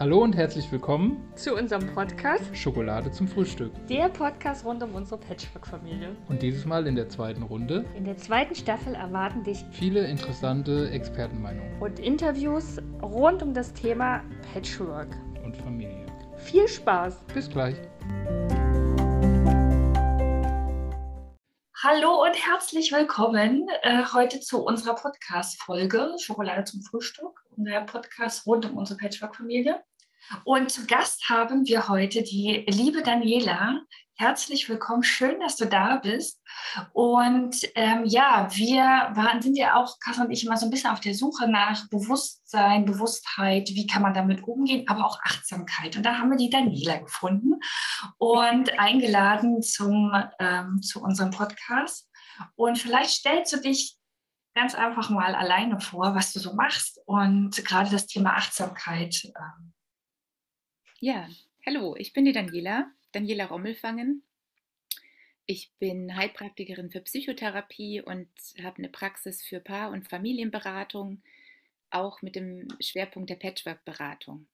Hallo und herzlich willkommen zu unserem Podcast Schokolade zum Frühstück. Der Podcast rund um unsere Patchwork-Familie. Und dieses Mal in der zweiten Runde. In der zweiten Staffel erwarten dich viele interessante Expertenmeinungen und Interviews rund um das Thema Patchwork und Familie. Viel Spaß! Bis gleich! Hallo und herzlich willkommen äh, heute zu unserer Podcast-Folge Schokolade zum Frühstück, der Podcast rund um unsere Patchwork-Familie. Und zu Gast haben wir heute die liebe Daniela. Herzlich willkommen, schön, dass du da bist. Und ähm, ja, wir waren, sind ja auch, Kasse und ich, immer so ein bisschen auf der Suche nach Bewusstsein, Bewusstheit, wie kann man damit umgehen, aber auch Achtsamkeit. Und da haben wir die Daniela gefunden und eingeladen zum, ähm, zu unserem Podcast. Und vielleicht stellst du dich ganz einfach mal alleine vor, was du so machst und gerade das Thema Achtsamkeit. Ähm, ja, hallo, ich bin die Daniela, Daniela Rommelfangen. Ich bin Heilpraktikerin für Psychotherapie und habe eine Praxis für Paar- und Familienberatung, auch mit dem Schwerpunkt der Patchwork-Beratung.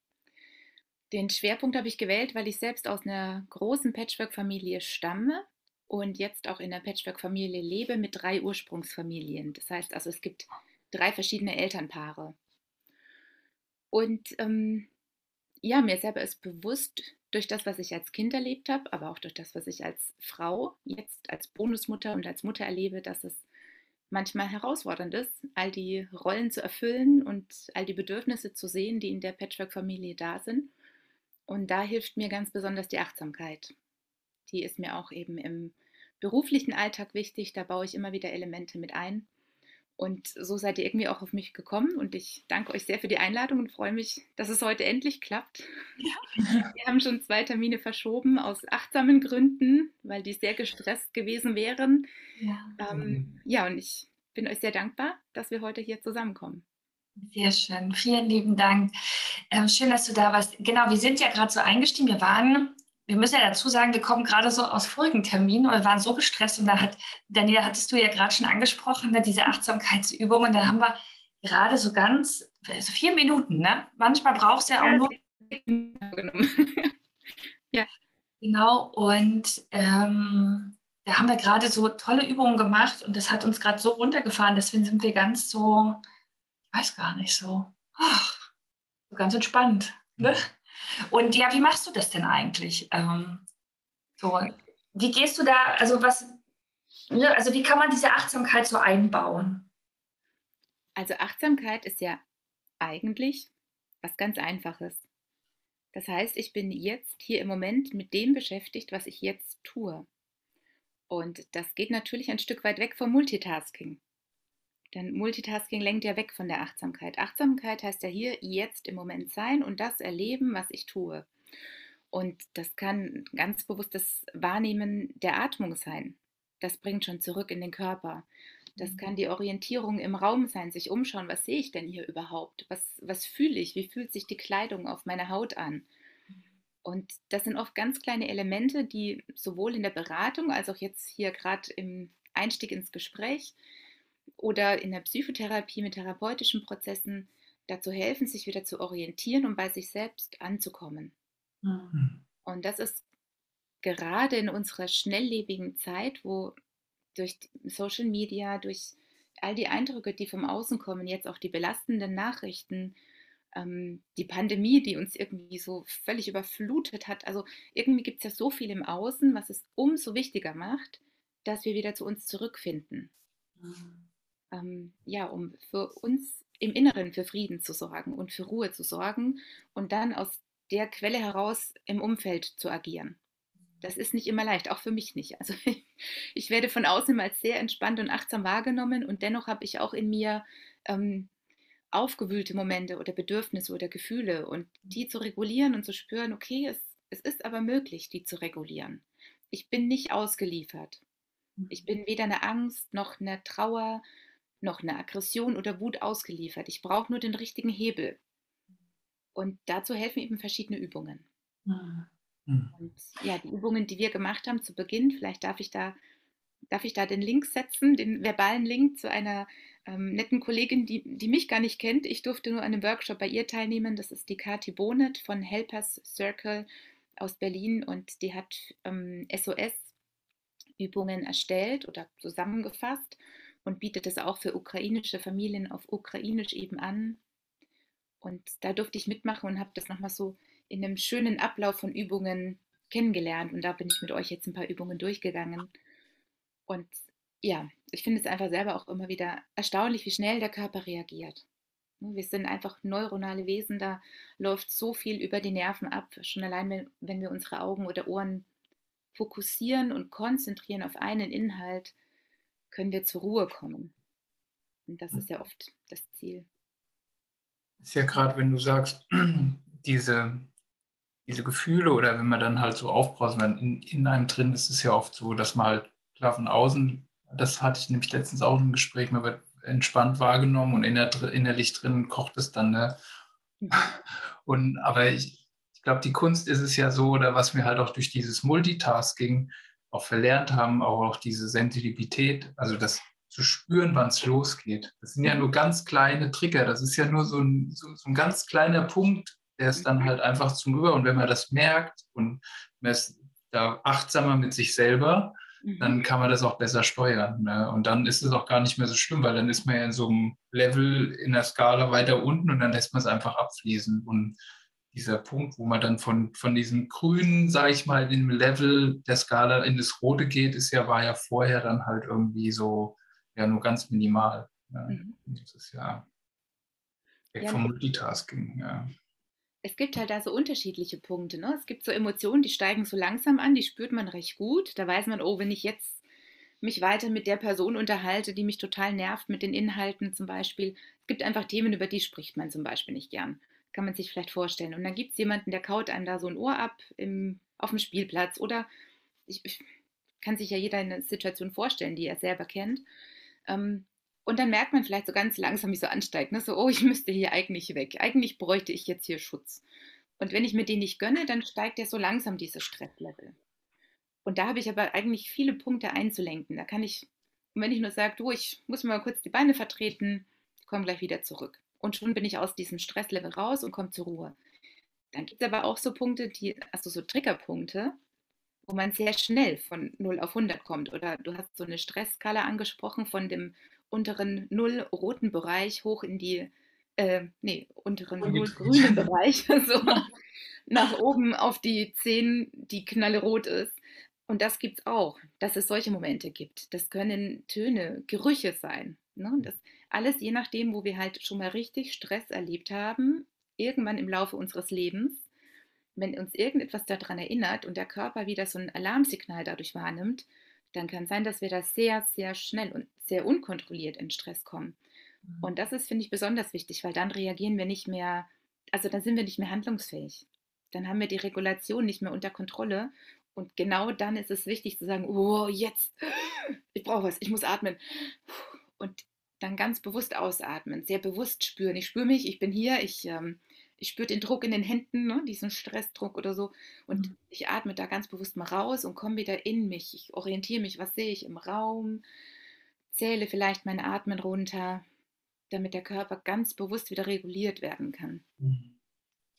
Den Schwerpunkt habe ich gewählt, weil ich selbst aus einer großen Patchwork-Familie stamme und jetzt auch in einer Patchwork-Familie lebe mit drei Ursprungsfamilien. Das heißt also, es gibt drei verschiedene Elternpaare. Und ähm, ja, mir selber ist bewusst durch das, was ich als Kind erlebt habe, aber auch durch das, was ich als Frau jetzt als Bonusmutter und als Mutter erlebe, dass es manchmal herausfordernd ist, all die Rollen zu erfüllen und all die Bedürfnisse zu sehen, die in der Patchwork-Familie da sind. Und da hilft mir ganz besonders die Achtsamkeit. Die ist mir auch eben im beruflichen Alltag wichtig. Da baue ich immer wieder Elemente mit ein. Und so seid ihr irgendwie auch auf mich gekommen und ich danke euch sehr für die Einladung und freue mich, dass es heute endlich klappt. Ja. Wir haben schon zwei Termine verschoben aus achtsamen Gründen, weil die sehr gestresst gewesen wären. Ja, ähm, ja und ich bin euch sehr dankbar, dass wir heute hier zusammenkommen. Sehr schön, vielen lieben Dank. Ähm, schön, dass du da warst. Genau, wir sind ja gerade so eingestiegen. Wir waren wir müssen ja dazu sagen, wir kommen gerade so aus vorigen Terminen und waren so gestresst. Und da hat, Daniela, hattest du ja gerade schon angesprochen, ne, diese Achtsamkeitsübungen. Da haben wir gerade so ganz, also vier Minuten, ne? Manchmal brauchst du ja auch nur. ja. Genau, und ähm, da haben wir gerade so tolle Übungen gemacht und das hat uns gerade so runtergefahren, deswegen sind wir ganz so, ich weiß gar nicht, so, ach, so ganz entspannt. Ne? Und ja, wie machst du das denn eigentlich? Ähm, so, wie gehst du da, also was, ne, also wie kann man diese Achtsamkeit so einbauen? Also Achtsamkeit ist ja eigentlich was ganz Einfaches. Das heißt, ich bin jetzt hier im Moment mit dem beschäftigt, was ich jetzt tue. Und das geht natürlich ein Stück weit weg vom Multitasking. Denn Multitasking lenkt ja weg von der Achtsamkeit. Achtsamkeit heißt ja hier jetzt im Moment sein und das erleben, was ich tue. Und das kann ganz bewusstes Wahrnehmen der Atmung sein. Das bringt schon zurück in den Körper. Das mhm. kann die Orientierung im Raum sein, sich umschauen, was sehe ich denn hier überhaupt? Was, was fühle ich? Wie fühlt sich die Kleidung auf meiner Haut an? Und das sind oft ganz kleine Elemente, die sowohl in der Beratung als auch jetzt hier gerade im Einstieg ins Gespräch oder in der Psychotherapie mit therapeutischen Prozessen dazu helfen, sich wieder zu orientieren und bei sich selbst anzukommen. Mhm. Und das ist gerade in unserer schnelllebigen Zeit, wo durch Social Media, durch all die Eindrücke, die vom Außen kommen, jetzt auch die belastenden Nachrichten, ähm, die Pandemie, die uns irgendwie so völlig überflutet hat. Also irgendwie gibt es ja so viel im Außen, was es umso wichtiger macht, dass wir wieder zu uns zurückfinden. Mhm ähm, ja, um für uns im Inneren für Frieden zu sorgen und für Ruhe zu sorgen und dann aus der Quelle heraus im Umfeld zu agieren. Das ist nicht immer leicht, auch für mich nicht. Also ich werde von außen mal sehr entspannt und achtsam wahrgenommen und dennoch habe ich auch in mir ähm, aufgewühlte Momente oder Bedürfnisse oder Gefühle und die zu regulieren und zu spüren, okay, es, es ist aber möglich, die zu regulieren. Ich bin nicht ausgeliefert. Ich bin weder eine Angst noch eine Trauer noch eine Aggression oder Wut ausgeliefert. Ich brauche nur den richtigen Hebel. Und dazu helfen eben verschiedene Übungen. Mhm. Und ja, die Übungen, die wir gemacht haben zu Beginn, vielleicht darf ich da, darf ich da den Link setzen, den verbalen Link zu einer ähm, netten Kollegin, die, die mich gar nicht kennt. Ich durfte nur an einem Workshop bei ihr teilnehmen. Das ist die Kati Bonet von Helpers Circle aus Berlin und die hat ähm, SOS-Übungen erstellt oder zusammengefasst und bietet es auch für ukrainische Familien auf Ukrainisch eben an. Und da durfte ich mitmachen und habe das nochmal so in einem schönen Ablauf von Übungen kennengelernt. Und da bin ich mit euch jetzt ein paar Übungen durchgegangen. Und ja, ich finde es einfach selber auch immer wieder erstaunlich, wie schnell der Körper reagiert. Wir sind einfach neuronale Wesen, da läuft so viel über die Nerven ab. Schon allein, wenn wir unsere Augen oder Ohren fokussieren und konzentrieren auf einen Inhalt, können wir zur Ruhe kommen. Und das ist ja oft das Ziel. Ist ja gerade, wenn du sagst, diese, diese Gefühle oder wenn man dann halt so aufbraust, in, in einem drin ist es ja oft so, dass man halt klar von außen, das hatte ich nämlich letztens auch im Gespräch, man wird entspannt wahrgenommen und inner, innerlich drin kocht es dann. Ne? Mhm. Und, aber ich, ich glaube, die Kunst ist es ja so, oder was wir halt auch durch dieses Multitasking auch verlernt haben, auch, auch diese Sensibilität, also das zu spüren, wann es losgeht. Das sind ja nur ganz kleine Trigger, das ist ja nur so ein, so, so ein ganz kleiner Punkt, der ist dann halt einfach zum Über. Und wenn man das merkt und man ist da achtsamer mit sich selber, dann mhm. kann man das auch besser steuern. Ne? Und dann ist es auch gar nicht mehr so schlimm, weil dann ist man ja in so einem Level in der Skala weiter unten und dann lässt man es einfach abfließen. Und dieser Punkt, wo man dann von, von diesem grünen, sage ich mal, dem Level der Skala in das Rote geht, ist ja, war ja vorher dann halt irgendwie so, ja, nur ganz minimal. Ne? Mhm. Das ist ja weg ja, vom Multitasking, ja es gibt halt da so unterschiedliche Punkte. Ne? Es gibt so Emotionen, die steigen so langsam an, die spürt man recht gut. Da weiß man, oh, wenn ich jetzt mich weiter mit der Person unterhalte, die mich total nervt mit den Inhalten zum Beispiel. Es gibt einfach Themen, über die spricht man zum Beispiel nicht gern. Kann man sich vielleicht vorstellen. Und dann gibt es jemanden, der kaut einem da so ein Ohr ab im, auf dem Spielplatz oder ich, ich, kann sich ja jeder eine Situation vorstellen, die er selber kennt. Ähm, und dann merkt man vielleicht so ganz langsam, wie so ansteigt, ne? so, oh, ich müsste hier eigentlich weg. Eigentlich bräuchte ich jetzt hier Schutz. Und wenn ich mir den nicht gönne, dann steigt ja so langsam dieses Stresslevel. Und da habe ich aber eigentlich viele Punkte einzulenken. Da kann ich, wenn ich nur sage, du, ich muss mir mal kurz die Beine vertreten, komme gleich wieder zurück. Und schon bin ich aus diesem Stresslevel raus und komme zur Ruhe. Dann gibt es aber auch so Punkte, die, also so Triggerpunkte, wo man sehr schnell von 0 auf 100 kommt. Oder du hast so eine Stressskala angesprochen von dem unteren null roten Bereich hoch in die, äh, nee, unteren null grünen Bereich, so nach oben auf die 10, die knallrot ist. Und das gibt es auch, dass es solche Momente gibt. Das können Töne, Gerüche sein. Ne? Das alles je nachdem, wo wir halt schon mal richtig Stress erlebt haben, irgendwann im Laufe unseres Lebens. Wenn uns irgendetwas daran erinnert und der Körper wieder so ein Alarmsignal dadurch wahrnimmt, dann kann sein, dass wir da sehr, sehr schnell und sehr unkontrolliert in Stress kommen. Mhm. Und das ist, finde ich, besonders wichtig, weil dann reagieren wir nicht mehr, also dann sind wir nicht mehr handlungsfähig. Dann haben wir die Regulation nicht mehr unter Kontrolle. Und genau dann ist es wichtig zu sagen, oh, jetzt, ich brauche was, ich muss atmen. Und dann ganz bewusst ausatmen, sehr bewusst spüren. Ich spüre mich, ich bin hier, ich ähm, ich spüre den Druck in den Händen, ne, diesen Stressdruck oder so. Und mhm. ich atme da ganz bewusst mal raus und komme wieder in mich. Ich orientiere mich, was sehe ich im Raum, zähle vielleicht mein Atmen runter, damit der Körper ganz bewusst wieder reguliert werden kann. Mhm.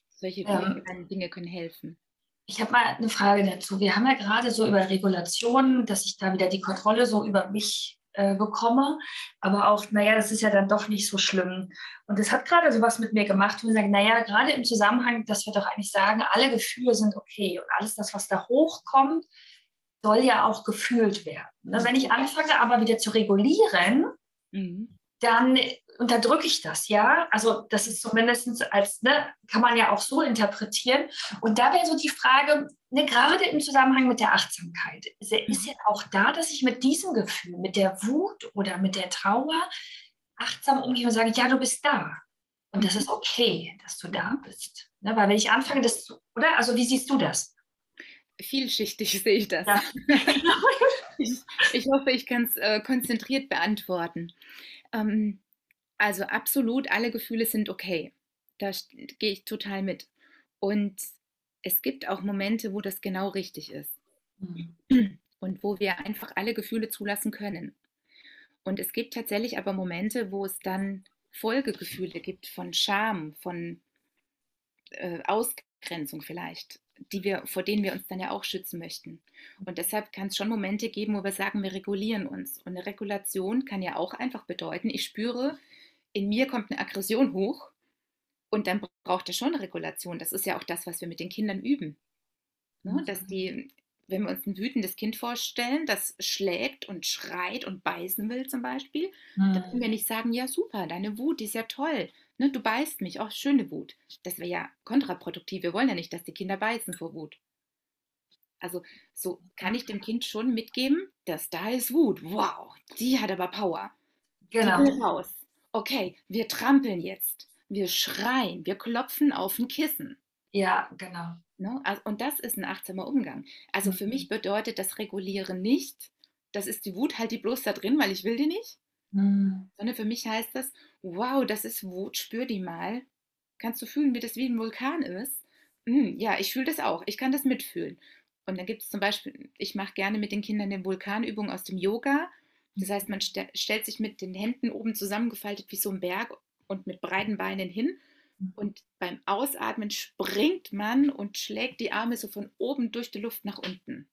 Solche ja. Dinge können helfen. Ich habe mal eine Frage dazu. Wir haben ja gerade so über Regulationen, dass ich da wieder die Kontrolle so über mich äh, bekomme. Aber auch, naja, das ist ja dann doch nicht so schlimm. Und das hat gerade so was mit mir gemacht, wo wir sagen, naja, gerade im Zusammenhang, dass wir doch eigentlich sagen, alle Gefühle sind okay und alles das, was da hochkommt, soll ja auch gefühlt werden. Ne? Wenn ich anfange aber wieder zu regulieren, mhm. dann unterdrücke ich das, ja. Also das ist zumindest als, ne, kann man ja auch so interpretieren. Und da wäre so die Frage, ne, gerade im Zusammenhang mit der Achtsamkeit, ist, ist ja auch da, dass ich mit diesem Gefühl, mit der Wut oder mit der Trauer achtsam umgehe und sage, ja, du bist da. Und das ist okay, dass du da bist. Ne, weil wenn ich anfange, das zu, oder? Also wie siehst du das? Vielschichtig sehe ich das. Ja. ich, ich, hoffe, ich kann es äh, konzentriert beantworten. Ähm, also absolut, alle Gefühle sind okay. Da gehe ich total mit. Und es gibt auch Momente, wo das genau richtig ist. Mhm. Und wo wir einfach alle Gefühle zulassen können. Und es gibt tatsächlich aber Momente, wo es dann Folgegefühle gibt von Scham, von äh, Ausgrenzung vielleicht, die wir, vor denen wir uns dann ja auch schützen möchten. Und deshalb kann es schon Momente geben, wo wir sagen, wir regulieren uns. Und eine Regulation kann ja auch einfach bedeuten, ich spüre, in mir kommt eine Aggression hoch und dann braucht es schon Regulation. Das ist ja auch das, was wir mit den Kindern üben. Ne? Dass die, wenn wir uns ein wütendes Kind vorstellen, das schlägt und schreit und beißen will zum Beispiel, mhm. dann können wir nicht sagen, ja super, deine Wut ist ja toll. Ne, du beißt mich, auch oh, schöne Wut. Das wäre ja kontraproduktiv. Wir wollen ja nicht, dass die Kinder beißen vor Wut. Also so kann ich dem Kind schon mitgeben, dass da ist Wut. Wow, die hat aber Power. Genau. Die will raus. Okay, wir trampeln jetzt wir schreien, wir klopfen auf ein Kissen. Ja, genau. Ne? Also, und das ist ein achtsamer Umgang. Also mhm. für mich bedeutet das Regulieren nicht, das ist die Wut, halt die bloß da drin, weil ich will die nicht. Mhm. Sondern für mich heißt das, wow, das ist Wut, spür die mal. Kannst du fühlen, wie das wie ein Vulkan ist? Mhm, ja, ich fühle das auch. Ich kann das mitfühlen. Und dann gibt es zum Beispiel, ich mache gerne mit den Kindern eine Vulkanübung aus dem Yoga. Das heißt, man st stellt sich mit den Händen oben zusammengefaltet wie so ein Berg und mit breiten Beinen hin. Mhm. Und beim Ausatmen springt man und schlägt die Arme so von oben durch die Luft nach unten.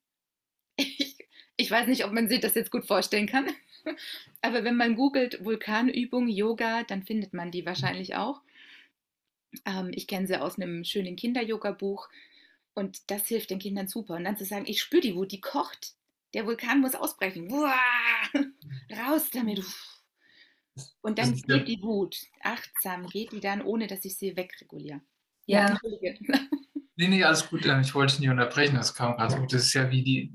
Ich, ich weiß nicht, ob man sich das jetzt gut vorstellen kann. Aber wenn man googelt Vulkanübung, Yoga, dann findet man die wahrscheinlich auch. Ähm, ich kenne sie aus einem schönen Kinder-Yoga-Buch. Und das hilft den Kindern super. Und dann zu sagen, ich spüre die Wut, die kocht. Der Vulkan muss ausbrechen. Uah, raus damit. Und dann geht ja. die Wut. Achtsam geht die dann, ohne dass ich sie wegreguliere. Ja. Nee, nee, alles gut. Ähm, ich wollte nicht unterbrechen. Das kam gerade gut. Das ist ja wie die,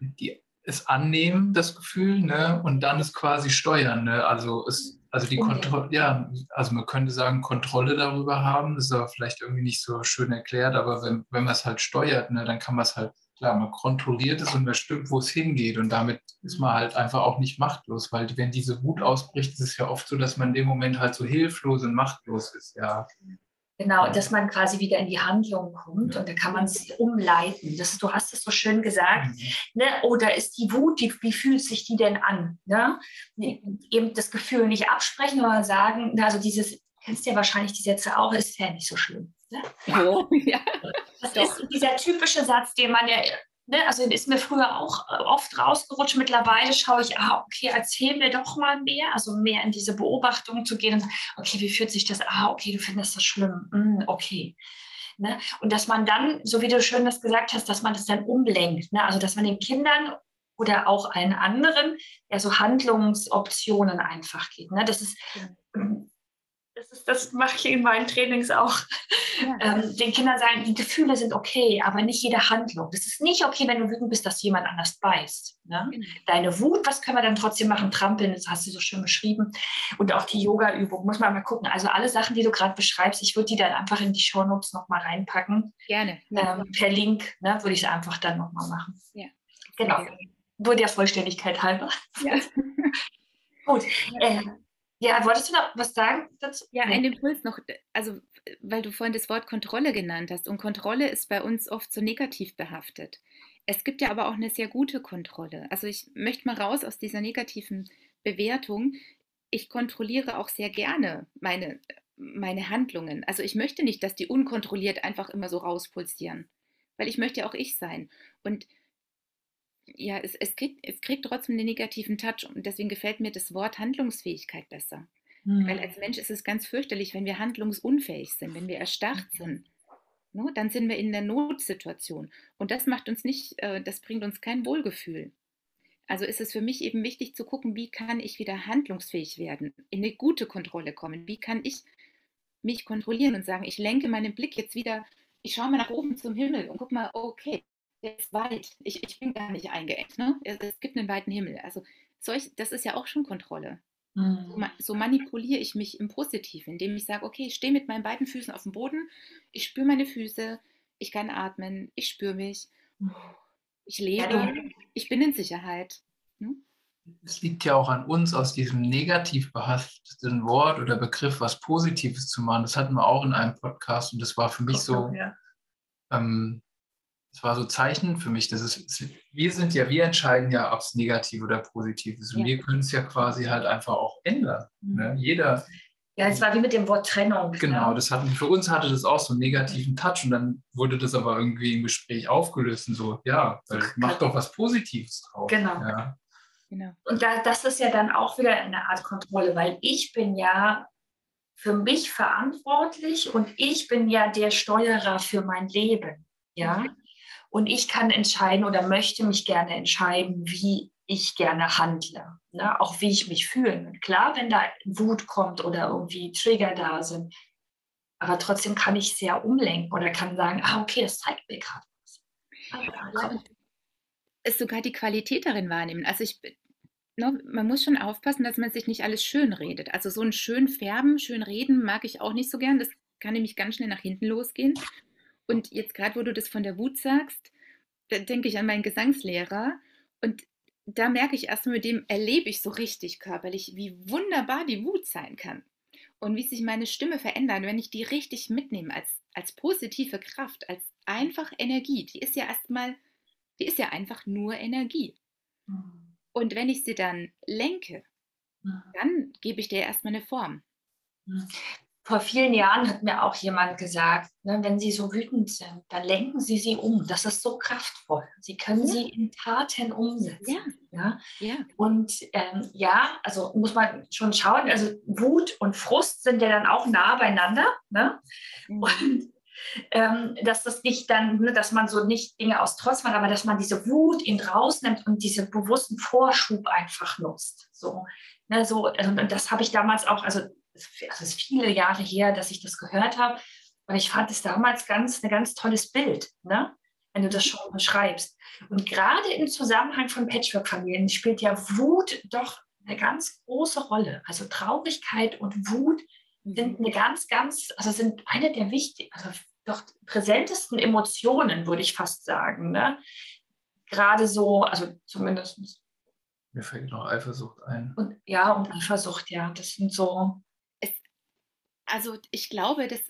die es annehmen, das Gefühl, ne? Und dann es quasi steuern. Ne? Also es, also die Kontrolle, ja, also man könnte sagen, Kontrolle darüber haben. Das ist aber vielleicht irgendwie nicht so schön erklärt, aber wenn, wenn man es halt steuert, ne, dann kann man es halt klar, man kontrolliert es und bestimmt, wo es hingeht. Und damit ist man halt einfach auch nicht machtlos, weil wenn diese Wut ausbricht, ist es ja oft so, dass man in dem Moment halt so hilflos und machtlos ist, ja. Genau, dass man quasi wieder in die Handlung kommt und da kann man es umleiten. Das, du hast es so schön gesagt. Mhm. Ne? Oder ist die Wut, die, wie fühlt sich die denn an? Ne? Eben das Gefühl nicht absprechen, sondern sagen, also dieses, kennst du ja wahrscheinlich die Sätze auch, ist ja nicht so schlimm. Ne? Oh, ja. Das Doch. ist dieser typische Satz, den man ja, ne, also ist mir früher auch äh, oft rausgerutscht. Mittlerweile schaue ich, ah, okay, erzähl mir doch mal mehr, also mehr in diese Beobachtung zu gehen und sagen, okay, wie fühlt sich das? Ah, okay, du findest das schlimm. Mm, okay. Ne? Und dass man dann, so wie du schön das gesagt hast, dass man das dann umlenkt. Ne? Also dass man den Kindern oder auch allen anderen ja so Handlungsoptionen einfach gibt. Ne? Das ist das, ist, das mache ich in meinen Trainings auch. Ja. Ähm, den Kindern sagen, die Gefühle sind okay, aber nicht jede Handlung. Das ist nicht okay, wenn du wütend bist, dass jemand anders beißt. Ne? Mhm. Deine Wut, was können wir dann trotzdem machen? Trampeln, das hast du so schön beschrieben. Und auch die Yoga-Übung, muss man mal gucken. Also alle Sachen, die du gerade beschreibst, ich würde die dann einfach in die Shownotes nochmal reinpacken. Gerne. Ähm, per Link ne, würde ich es einfach dann nochmal machen. Ja. Genau. Nur der Vollständigkeit halber. Ja. Gut. Äh, ja, wolltest du noch was sagen dazu? Ja, ein Impuls noch, also weil du vorhin das Wort Kontrolle genannt hast. Und Kontrolle ist bei uns oft so negativ behaftet. Es gibt ja aber auch eine sehr gute Kontrolle. Also ich möchte mal raus aus dieser negativen Bewertung. Ich kontrolliere auch sehr gerne meine, meine Handlungen. Also ich möchte nicht, dass die unkontrolliert einfach immer so rauspulsieren, weil ich möchte ja auch ich sein. Und ja, es, es, kriegt, es kriegt trotzdem den negativen Touch und deswegen gefällt mir das Wort Handlungsfähigkeit besser. Mhm. Weil als Mensch ist es ganz fürchterlich, wenn wir handlungsunfähig sind, wenn wir erstarrt sind. No, ne, dann sind wir in der Notsituation. Und das macht uns nicht, äh, das bringt uns kein Wohlgefühl. Also ist es für mich eben wichtig zu gucken, wie kann ich wieder handlungsfähig werden, in eine gute Kontrolle kommen, wie kann ich mich kontrollieren und sagen, ich lenke meinen Blick jetzt wieder, ich schaue mal nach oben zum Himmel und gucke mal, okay, der ist weit. Ich, ich bin gar nicht eingeengt. Ne? Es, gibt einen weiten Himmel. Also solch, das ist ja auch schon Kontrolle. Mhm. So, so, manipuliere ich mich im Positiven, indem ich sage, okay, ich stehe mit meinen beiden Füßen auf dem Boden, ich spüre meine Füße, ich kann atmen, ich spüre mich, ich lebe, ich bin in Sicherheit. Hm? Es liegt ja auch an uns, aus diesem negativ behafteten Wort oder Begriff was Positives zu machen. Das hatten wir auch in einem Podcast und das war für mich so, ja. ähm, das war so Zeichen für mich. Das ist, wir sind ja, wir entscheiden ja, ob es negativ oder positiv ist. Und Ja. wir können es ja quasi halt einfach auch ändern. Mhm. Ne? Jeder, Ja, es war wie mit dem Wort Trennung. genau, Ne? das hatten, für uns hatte das auch so einen negativen Touch und dann wurde das aber irgendwie im Gespräch aufgelöst und so, ja, mach doch was Positives drauf. Genau. Ja. Genau. Und da, das ist ja dann auch wieder eine Art Kontrolle, weil ich bin ja für mich verantwortlich und ich bin ja der Steuerer für mein Leben. Ja. Und ich kann entscheiden oder möchte mich gerne entscheiden, wie ich gerne handle. Ne? Auch wie ich mich fühle. Und klar, wenn da Wut kommt oder irgendwie Trigger da sind, aber trotzdem kann ich sehr umlenken oder kann sagen, ah, okay, das zeigt mir gerade was. Ah, es sogar die Qualität darin wahrnehmen. Also ich, bin- ne, man muss schon aufpassen, dass man sich nicht alles schön redet. Also so ein schön färben, schön reden mag ich auch nicht so gern. Das kann nämlich ganz schnell nach hinten losgehen. Und jetzt gerade, wo du das von der Wut sagst, da denke ich an meinen Gesangslehrer und da merke ich erstmal, mit dem erlebe ich so richtig körperlich, wie wunderbar die Wut sein kann. Und wie sich meine Stimme verändert, wenn ich die richtig mitnehme als, als positive Kraft, als einfach Energie. Die ist ja erstmal die ist ja einfach nur Energie. Mhm. Und wenn ich sie dann lenke, Mhm. dann gebe ich der erstmal eine Form. Vor vielen Jahren hat mir auch jemand gesagt, ne, wenn Sie so wütend sind, dann lenken Sie sie um. Das ist so kraftvoll. Sie können Ja. sie in Taten umsetzen. Ja? ja, Und ähm, ja, also muss man schon schauen, also Wut und Frust sind ja dann auch nah beieinander. Ne? Mhm. Und ähm, dass das nicht dann, ne, dass man so nicht Dinge aus Trotz macht, aber dass man diese Wut ihn rausnimmt und diesen bewussten Vorschub einfach nutzt. So, ne, so also, und das habe ich damals auch, also es ist viele Jahre her, dass ich das gehört habe. Und ich fand es damals ganz, ein ganz tolles Bild, ne? wenn du das schon beschreibst. Und gerade im Zusammenhang von Patchwork-Familien spielt ja Wut doch eine ganz große Rolle. Also Traurigkeit und Wut sind eine ganz, ganz, also sind eine der wichtigsten, also doch präsentesten Emotionen, würde ich fast sagen. Ne? Gerade so, also zumindest, Mir fällt noch Eifersucht ein. und ja, und Eifersucht, ja, das sind so, Also ich glaube, das,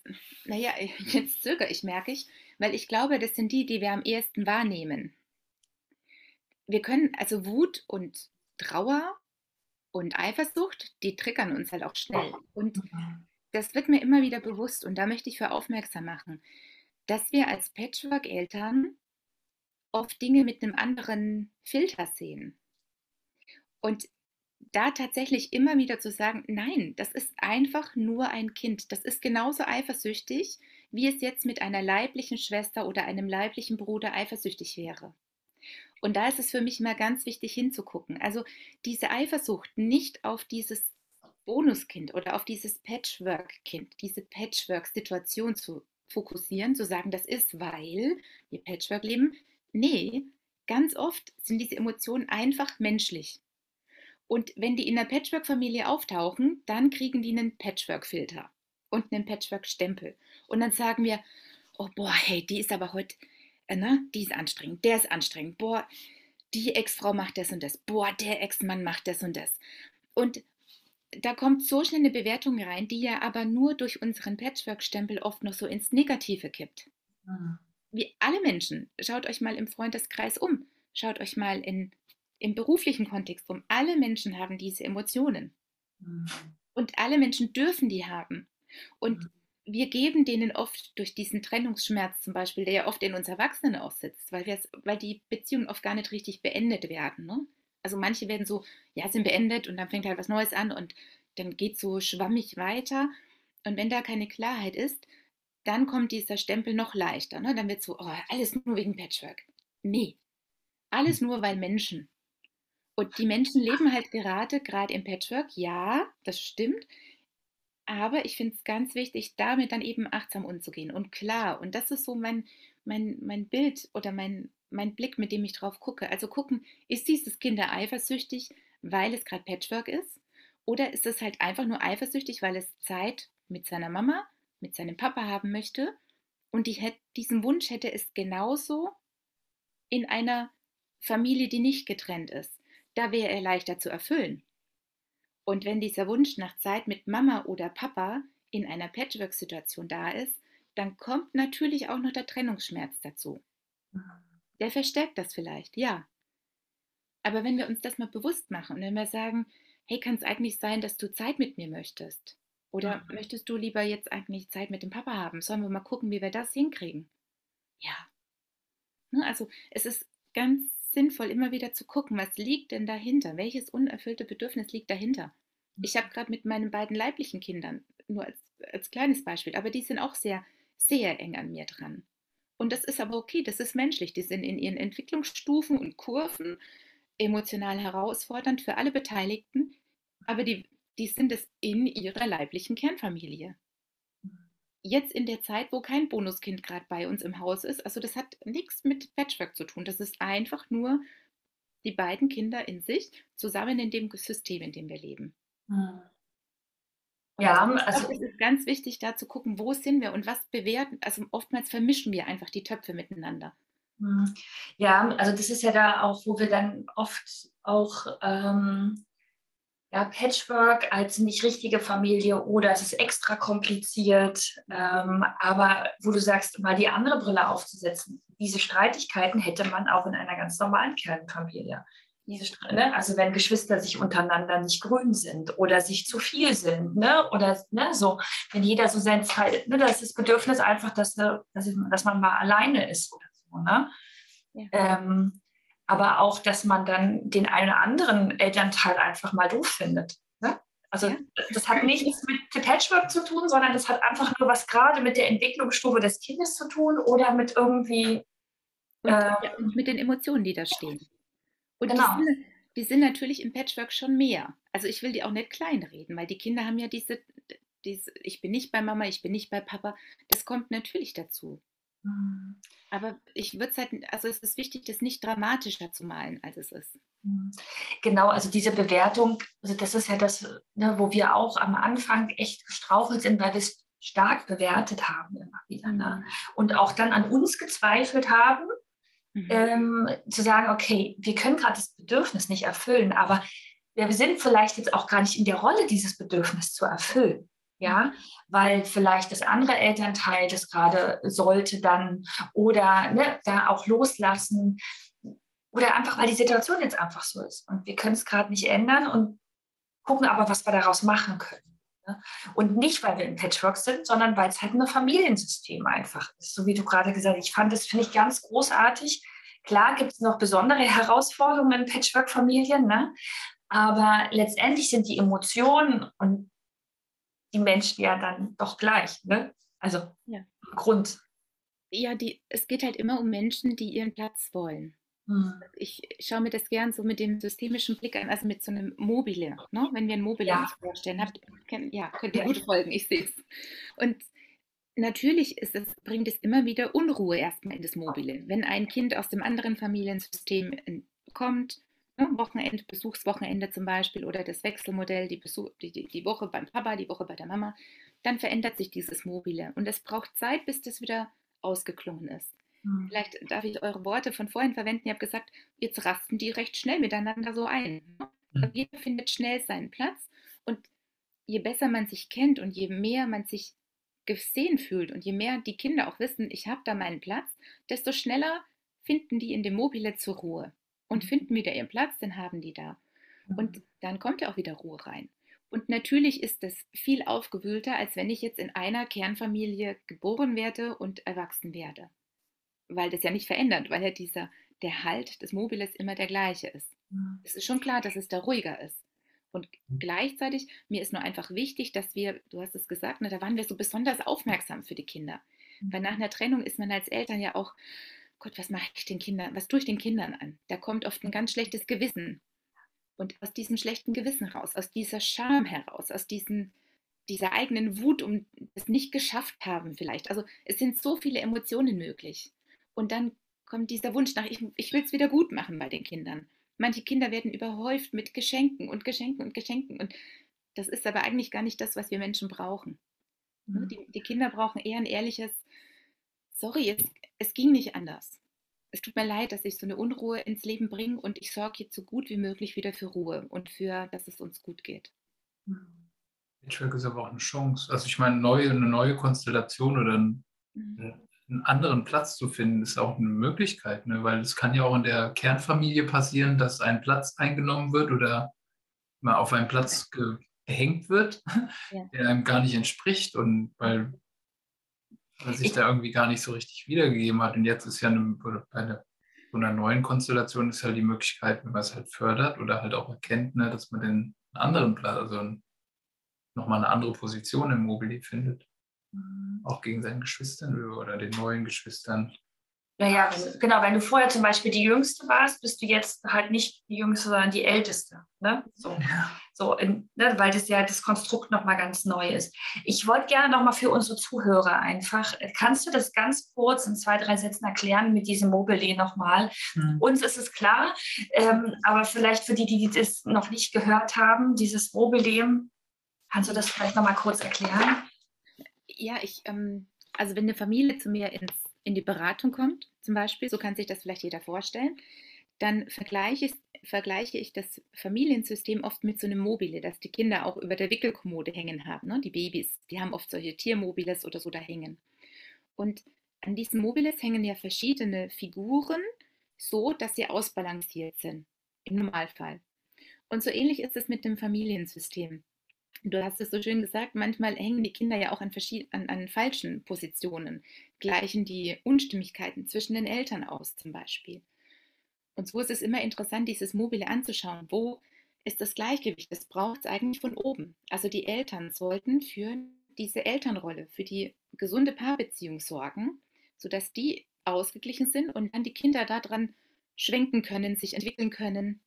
naja, jetzt zögere ich, merke ich, weil ich glaube, das sind die, die wir am ehesten wahrnehmen. Wir können, also Wut und Trauer und Eifersucht, die triggern uns halt auch schnell. Und das wird mir immer wieder bewusst und da möchte ich für aufmerksam machen, dass wir als Patchwork-Eltern oft Dinge mit einem anderen Filter sehen. Und da tatsächlich immer wieder zu sagen, nein, das ist einfach nur ein Kind. Das ist genauso eifersüchtig, wie es jetzt mit einer leiblichen Schwester oder einem leiblichen Bruder eifersüchtig wäre. Und da ist es für mich immer ganz wichtig hinzugucken. Also diese Eifersucht nicht auf dieses Bonuskind oder auf dieses Patchwork-Kind, diese Patchwork-Situation zu fokussieren, zu sagen, das ist, weil wir Patchwork leben. Nee, ganz oft sind diese Emotionen einfach menschlich. Und wenn die in der Patchwork-Familie auftauchen, dann kriegen die einen Patchwork-Filter und einen Patchwork-Stempel. Und dann sagen wir, oh boah, hey, die ist aber heute, äh, ne, die ist anstrengend, der ist anstrengend, boah, die Ex-Frau macht das und das, boah, der Ex-Mann macht das und das. Und da kommt so schnell eine Bewertung rein, die ja aber nur durch unseren Patchwork-Stempel oft noch so ins Negative kippt. Wie alle Menschen, schaut euch mal im Freundeskreis um, schaut euch mal in, im beruflichen Kontext um. Alle Menschen haben diese Emotionen. Und alle Menschen dürfen die haben. Und wir geben denen oft durch diesen Trennungsschmerz zum Beispiel, der ja oft in uns Erwachsenen auch sitzt, weil, weil die Beziehungen oft gar nicht richtig beendet werden. Ne? Also manche werden so, ja, sind beendet und dann fängt halt was Neues an und dann geht so schwammig weiter. Und wenn da keine Klarheit ist, dann kommt dieser Stempel noch leichter. Ne? Dann wird so, oh, alles nur wegen Patchwork. Nee, alles nur weil Menschen. Und die Menschen leben halt gerade, gerade im Patchwork. Ja, das stimmt. Aber ich finde es ganz wichtig, damit dann eben achtsam umzugehen. Und klar, und das ist so mein, mein, mein Bild oder mein, mein Blick, mit dem ich drauf gucke. Also gucken, ist dieses Kind eifersüchtig, weil es gerade Patchwork ist? Oder ist es halt einfach nur eifersüchtig, weil es Zeit mit seiner Mama, mit seinem Papa haben möchte? Und die hätt, diesen Wunsch hätte es genauso in einer Familie, die nicht getrennt ist. Da wäre er leichter zu erfüllen. Und wenn dieser Wunsch nach Zeit mit Mama oder Papa in einer Patchwork-Situation da ist, dann kommt natürlich auch noch der Trennungsschmerz dazu. Der verstärkt das vielleicht, ja. Aber wenn wir uns das mal bewusst machen und wenn wir sagen, hey, kann es eigentlich sein, dass du Zeit mit mir möchtest? Oder Mhm. möchtest du lieber jetzt eigentlich Zeit mit dem Papa haben? Sollen wir mal gucken, wie wir das hinkriegen? Ja. Ne, Also es ist ganz sinnvoll, immer wieder zu gucken, was liegt denn dahinter? Welches unerfüllte Bedürfnis liegt dahinter? Ich habe gerade mit meinen beiden leiblichen Kindern, nur als, als kleines Beispiel, aber die sind auch sehr, sehr eng an mir dran. Und das ist aber okay, das ist menschlich. Die sind in ihren Entwicklungsstufen und Kurven emotional herausfordernd für alle Beteiligten, aber die, die sind es in ihrer leiblichen Kernfamilie. Jetzt in der Zeit, wo kein Bonuskind gerade bei uns im Haus ist, also das hat nichts mit Patchwork zu tun. Das ist einfach nur die beiden Kinder in sich zusammen in dem System, in dem wir leben. Mhm. Ja, Ich also es ist ganz wichtig, da zu gucken, wo sind wir und was bewerten. Also oftmals vermischen wir einfach die Töpfe miteinander. Mhm. Ja, also das ist ja da auch, wo wir dann oft auch ähm, ja, Patchwork als nicht richtige Familie oder es ist extra kompliziert, ähm, aber wo du sagst, mal die andere Brille aufzusetzen. Diese Streitigkeiten hätte man auch in einer ganz normalen Kernfamilie. Diese ne? Also wenn Geschwister sich untereinander nicht grün sind oder sich zu viel sind, ne? Oder ne, so, wenn jeder so sein Teil, ne, das ist das Bedürfnis einfach, dass, äh, dass, dass man mal alleine ist oder so, ne? Ja. Ähm, aber auch, dass man dann den einen oder anderen Elternteil einfach mal doof findet. Ne? Also Ja. das hat nichts mit dem Patchwork zu tun, sondern das hat einfach nur was gerade mit der Entwicklungsstufe des Kindes zu tun oder mit irgendwie Und, Äh, ja, und mit den Emotionen, die da stehen. Und Genau. die, sind, die sind natürlich im Patchwork schon mehr. Also ich will die auch nicht kleinreden, weil die Kinder haben ja diese, diese, ich bin nicht bei Mama, ich bin nicht bei Papa. Das kommt natürlich dazu. Aber ich würde es halt, also es ist wichtig, das nicht dramatischer zu malen, als es ist. Genau, also diese Bewertung, also das ist ja das, ne, wo wir auch am Anfang echt gestrauchelt sind, weil wir es stark bewertet haben immer wieder. Ne? Und auch dann an uns gezweifelt haben, Mhm. ähm, zu sagen, okay, wir können gerade das Bedürfnis nicht erfüllen, aber wir sind vielleicht jetzt auch gar nicht in der Rolle, dieses Bedürfnis zu erfüllen. Ja, weil vielleicht das andere Elternteil das gerade sollte dann oder ne, da auch loslassen oder einfach, weil die Situation jetzt einfach so ist und wir können es gerade nicht ändern und gucken aber, was wir daraus machen können. Ne? Und nicht, weil wir im Patchwork sind, sondern weil es halt ein Familiensystem einfach ist. So wie du gerade gesagt hast, ich fand das, finde ich ganz großartig. Klar gibt es noch besondere Herausforderungen in Patchwork-Familien, ne? aber letztendlich sind die Emotionen und die Menschen ja dann doch gleich. Ne? Also Ja. Grund. Ja, die, es geht halt immer um Menschen, die ihren Platz wollen. Hm. Ich schaue mir das gern so mit dem systemischen Blick an, also mit so einem Mobile. Ne? Wenn wir ein Mobile Ja. uns vorstellen, habt, kennt, ja, könnt ihr gut folgen, ich sehe es. Und natürlich ist es, bringt es immer wieder Unruhe erstmal in das Mobile. Wenn ein Kind aus dem anderen Familiensystem in- kommt, ne, Wochenende, Besuchswochenende zum Beispiel oder das Wechselmodell, die, Besuch, die, die, Woche beim Papa, die Woche bei der Mama, dann verändert sich dieses Mobile. Und es braucht Zeit, bis das wieder ausgeklungen ist. Hm. Vielleicht darf ich eure Worte von vorhin verwenden. Ihr habt gesagt, jetzt rasten die recht schnell miteinander so ein. Mhm. Jeder findet schnell seinen Platz. Und je besser man sich kennt und je mehr man sich gesehen fühlt und je mehr die Kinder auch wissen, ich habe da meinen Platz, desto schneller finden die in dem Mobile zur Ruhe und finden wieder ihren Platz, den haben die da. Und dann kommt ja auch wieder Ruhe rein. Und natürlich ist es viel aufgewühlter, als wenn ich jetzt in einer Kernfamilie geboren werde und erwachsen werde. Weil das ja nicht verändert, weil ja dieser, der Halt des Mobiles immer der gleiche ist. Hm. Es ist schon klar, dass es da ruhiger ist. Und gleichzeitig, mir ist nur einfach wichtig, dass wir, du hast es gesagt, ne, da waren wir so besonders aufmerksam für die Kinder. Weil nach einer Trennung ist man als Eltern ja auch, Gott, was mache ich den Kindern, was tue ich den Kindern an? Da kommt oft ein ganz schlechtes Gewissen. Und aus diesem schlechten Gewissen raus, aus dieser Scham heraus, aus diesen, dieser eigenen Wut um das nicht geschafft haben vielleicht. Also es sind so viele Emotionen möglich. Und dann kommt dieser Wunsch nach, ich, ich will es wieder gut machen bei den Kindern. Manche Kinder werden überhäuft mit Geschenken und Geschenken und Geschenken. Und das ist aber eigentlich gar nicht das, was wir Menschen brauchen. Ne, Hm. Die, die Kinder brauchen eher ein ehrliches, sorry, es, es ging nicht anders. Es tut mir leid, dass ich so eine Unruhe ins Leben bringe und ich sorge jetzt so gut wie möglich wieder für Ruhe und für, dass es uns gut geht. Patchwork ist aber auch eine Chance. Also ich meine, neue, eine neue Konstellation oder ein, Mhm. einen anderen Platz zu finden, ist auch eine Möglichkeit, ne? weil es kann ja auch in der Kernfamilie passieren, dass ein Platz eingenommen wird oder mal auf einen Platz gehängt wird, ja. der einem gar nicht entspricht und weil, weil sich da irgendwie gar nicht so richtig wiedergegeben hat. Und jetzt ist ja eine, bei einer, so einer neuen Konstellation ist halt die Möglichkeit, wenn man es halt fördert oder halt auch erkennt, ne, dass man den anderen Platz, also nochmal eine andere Position im Mobili findet. Mhm. Auch gegen seinen Geschwistern oder den neuen Geschwistern. Naja, wenn, genau, wenn du vorher zum Beispiel die Jüngste warst, bist du jetzt halt nicht die Jüngste, sondern die Älteste. Ne? So, ja. So in, ne, weil das ja das Konstrukt nochmal ganz neu ist. Ich wollte gerne nochmal für unsere Zuhörer einfach, kannst du das ganz kurz in zwei, drei Sätzen erklären mit diesem Mobile nochmal? Hm. Uns ist es klar, ähm, aber vielleicht für die, die das noch nicht gehört haben, dieses Mobile, kannst du das vielleicht nochmal kurz erklären? Ja, ich, ähm, also wenn eine Familie zu mir ins in die Beratung kommt, zum Beispiel, so kann sich das vielleicht jeder vorstellen, dann vergleiche ich, vergleiche ich das Familiensystem oft mit so einem Mobile, das die Kinder auch über der Wickelkommode hängen haben. Ne? Die Babys, die haben oft solche Tiermobiles oder so da hängen. Und an diesen Mobiles hängen ja verschiedene Figuren, so dass sie ausbalanciert sind, im Normalfall. Und so ähnlich ist es mit dem Familiensystem. Du hast es so schön gesagt, manchmal hängen die Kinder ja auch an, an, an falschen Positionen, gleichen die Unstimmigkeiten zwischen den Eltern aus zum Beispiel. Und so ist es immer interessant, dieses Mobile anzuschauen. Wo ist das Gleichgewicht? Das braucht es eigentlich von oben. Also die Eltern sollten für diese Elternrolle, für die gesunde Paarbeziehung sorgen, sodass die ausgeglichen sind und dann die Kinder daran schwenken können, sich entwickeln können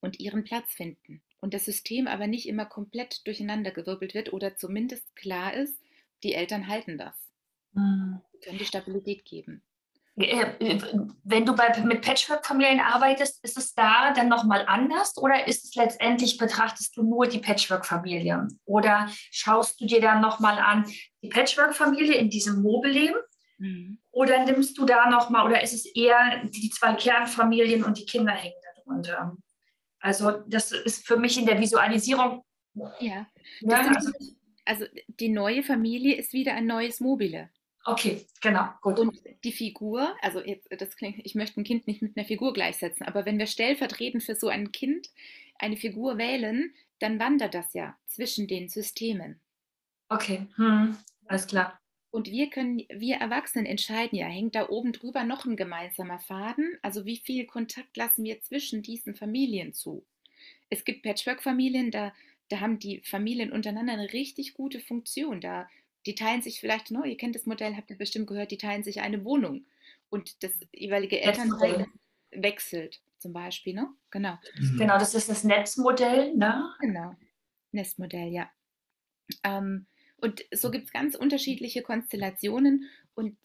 und ihren Platz finden und das System aber nicht immer komplett durcheinandergewirbelt wird oder zumindest klar ist, die Eltern halten das. Mhm. Können die Stabilität geben. Äh, wenn du bei, mit Patchwork-Familien arbeitest, ist es da dann nochmal anders oder ist es letztendlich, betrachtest du nur die Patchwork-Familie? Oder schaust du dir dann nochmal an die Patchwork-Familie in diesem Mobilleben? Mhm. Oder nimmst du da nochmal, oder ist es eher die zwei Kernfamilien und die Kinder hängen darunter? Also das ist für mich in der Visualisierung. Ja. ja also, also, die neue Familie ist wieder ein neues Mobile. Okay, genau, gut. Und die Figur, also jetzt, das klingt, ich möchte ein Kind nicht mit einer Figur gleichsetzen, aber wenn wir stellvertretend für so ein Kind eine Figur wählen, dann wandert das ja zwischen den Systemen. Okay, hm, alles klar. Und wir können, wir Erwachsenen entscheiden ja, hängt da oben drüber noch ein gemeinsamer Faden? Also wie viel Kontakt lassen wir zwischen diesen Familien zu? Es gibt Patchwork-Familien, da, da haben die Familien untereinander eine richtig gute Funktion. Da, die teilen sich vielleicht, no, ihr kennt das Modell, habt ihr bestimmt gehört, die teilen sich eine Wohnung. Und das jeweilige Elternteil wechselt zum Beispiel, ne? Genau. Mhm. Genau, das ist das Netzmodell, ne? Genau. Nestmodell, ja. Ähm, und so gibt es ganz unterschiedliche Konstellationen und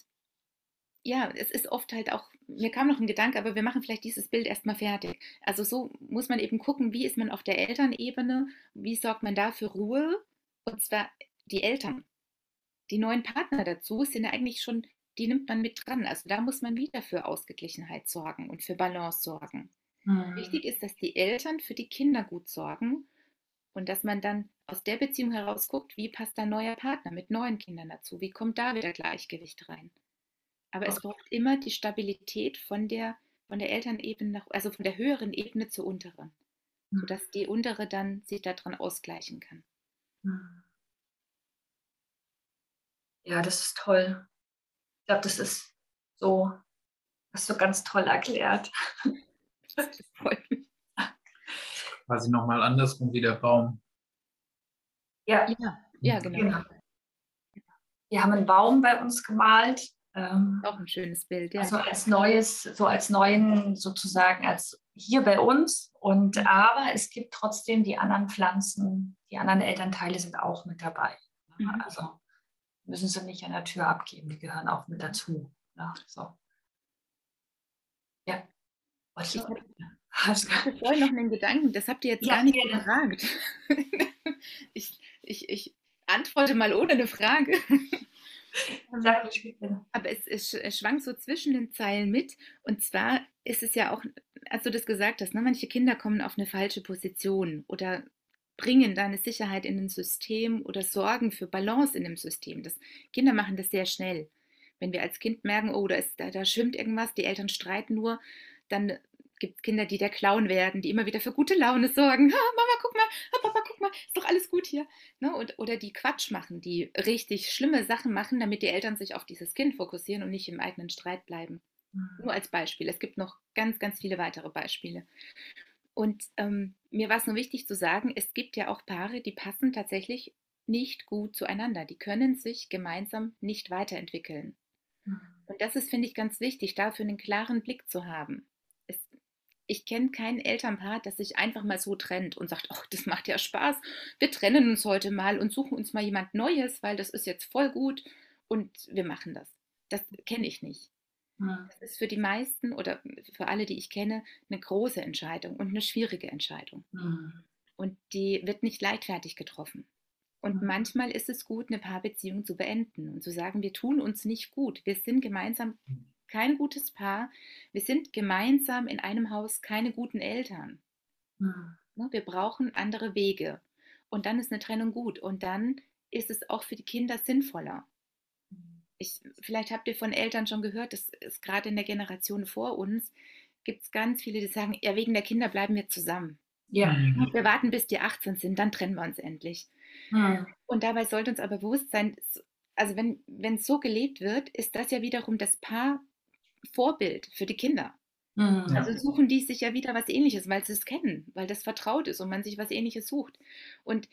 ja, es ist oft halt auch, mir kam noch ein Gedanke, aber wir machen vielleicht dieses Bild erstmal fertig. Also so muss man eben gucken, wie ist man auf der Elternebene, wie sorgt man da für Ruhe und zwar die Eltern. Die neuen Partner dazu sind ja eigentlich schon, die nimmt man mit dran. Also da muss man wieder für Ausgeglichenheit sorgen und für Balance sorgen. Mhm. Wichtig ist, dass die Eltern für die Kinder gut sorgen und dass man dann aus der Beziehung heraus guckt, wie passt ein neuer Partner mit neuen Kindern dazu, wie kommt da wieder Gleichgewicht rein. Aber es braucht immer die Stabilität von der, von der Elternebene, nach, also von der höheren Ebene zur unteren, mhm. sodass die untere dann sich daran ausgleichen kann. Hm. Ja, das ist toll. Ich glaube, das ist so, hast du ganz toll erklärt. Das freut mich quasi nochmal andersrum wie der Baum. Ja, ja, ja genau. genau. Wir haben einen Baum bei uns gemalt. Ähm, Auch ein schönes Bild, ja. Also als neues, so als neuen sozusagen, als hier bei uns. Und mhm. aber es gibt trotzdem die anderen Pflanzen, die anderen Elternteile sind auch mit dabei. Mhm. Also müssen sie nicht an der Tür abgeben, die gehören auch mit dazu. Ja, so. ja. Ich, ich hatte vorhin noch einen Gedanken, das habt ihr jetzt ja, gar nicht gerne. gefragt. ich, ich, ich antworte mal ohne eine Frage. Aber es, es, es schwankt so zwischen den Zeilen mit. Und zwar ist es ja auch, als du das gesagt hast, ne, manche Kinder kommen auf eine falsche Position oder bringen da eine Sicherheit in ein System oder sorgen für Balance in dem System. Das, Kinder machen das sehr schnell. Wenn wir als Kind merken, oh, da, ist, da, da schwimmt irgendwas, die Eltern streiten nur, dann gibt es Kinder, die der Clown werden, die immer wieder für gute Laune sorgen. Ha, Mama, guck mal, ha, Papa, guck mal, ist doch alles gut hier. Ne? Und, oder die Quatsch machen, die richtig schlimme Sachen machen, damit die Eltern sich auf dieses Kind fokussieren und nicht im eigenen Streit bleiben. Mhm. Nur als Beispiel. Es gibt noch ganz, ganz viele weitere Beispiele. Und ähm, mir war es nur wichtig zu sagen, es gibt ja auch Paare, die passen tatsächlich nicht gut zueinander. Die können sich gemeinsam nicht weiterentwickeln. Mhm. Und das ist, finde ich, ganz wichtig, dafür einen klaren Blick zu haben ich kenne kein Elternpaar, das sich einfach mal so trennt und sagt, ach, das macht ja Spaß, wir trennen uns heute mal und suchen uns mal jemand Neues, weil das ist jetzt voll gut und wir machen das. Das kenne ich nicht. Das ist für die meisten oder für alle, die ich kenne, eine große Entscheidung und eine schwierige Entscheidung. Ja. Und die wird nicht leichtfertig getroffen. Und ja. manchmal ist es gut, eine Paarbeziehung zu beenden und zu sagen, wir tun uns nicht gut. Wir sind gemeinsam hm kein gutes Paar. Wir sind gemeinsam in einem Haus keine guten Eltern. Mhm. Wir brauchen andere Wege. Und dann ist eine Trennung gut. Und dann ist es auch für die Kinder sinnvoller. Ich, vielleicht habt ihr von Eltern schon gehört, das ist gerade in der Generation vor uns, gibt es ganz viele, die sagen, ja, wegen der Kinder bleiben wir zusammen. Ja. Mhm. Wir warten, bis die 18 sind, dann trennen wir uns endlich. Mhm. Und dabei sollte uns aber bewusst sein, also wenn es so gelebt wird, ist das ja wiederum das Paar Vorbild für die Kinder. Mhm. Also suchen die sich ja wieder was ähnliches, weil sie es kennen, weil das vertraut ist und man sich was ähnliches sucht. Und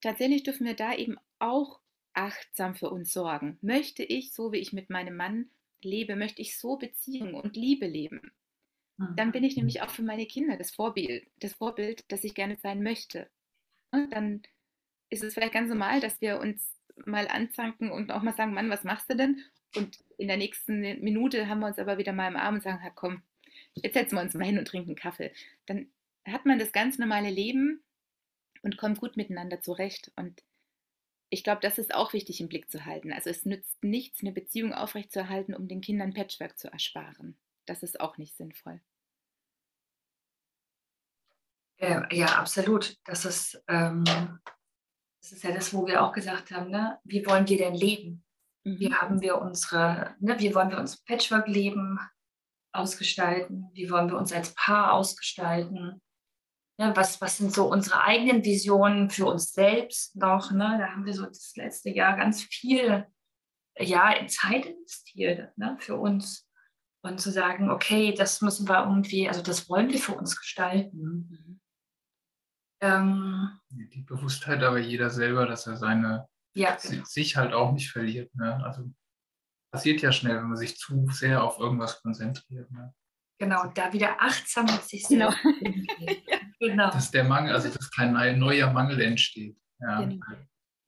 tatsächlich dürfen wir da eben auch achtsam für uns sorgen. Möchte ich, so wie ich mit meinem Mann lebe, möchte ich so Beziehung und Liebe leben? Dann bin ich nämlich auch für meine Kinder das Vorbild, das Vorbild, das ich gerne sein möchte. Und dann ist es vielleicht ganz normal, dass wir uns mal anzanken und auch mal sagen, Mann, was machst du denn? Und in der nächsten Minute haben wir uns aber wieder mal im Arm und sagen, komm, jetzt setzen wir uns mal hin und trinken Kaffee. Dann hat man das ganz normale Leben und kommt gut miteinander zurecht. Und ich glaube, das ist auch wichtig im Blick zu halten. Also es nützt nichts, eine Beziehung aufrechtzuerhalten, um den Kindern Patchwork zu ersparen. Das ist auch nicht sinnvoll. Ja, ja absolut. Das ist, ähm, das ist ja das, wo wir auch gesagt haben, ne? wie wollen wir denn leben? Wie mhm. haben wir unsere, ne, wie wollen wir unser Patchwork-Leben ausgestalten? Wie wollen wir uns als Paar ausgestalten? Ne, was, was sind so unsere eigenen Visionen für uns selbst noch? Ne? Da haben wir so das letzte Jahr ganz viel ja, in Zeit investiert ne, für uns. Und zu sagen, okay, das müssen wir irgendwie, also das wollen wir für uns gestalten. Mhm. Ähm, die Bewusstheit aber jeder selber, dass er seine ja. sich halt auch nicht verliert. Ne? Also passiert ja schnell, wenn man sich zu sehr auf irgendwas konzentriert. Ne? Genau, da wieder achtsam mit sich genau. genau. Dass der Mangel, also dass kein neuer Mangel entsteht. Ja. Genau.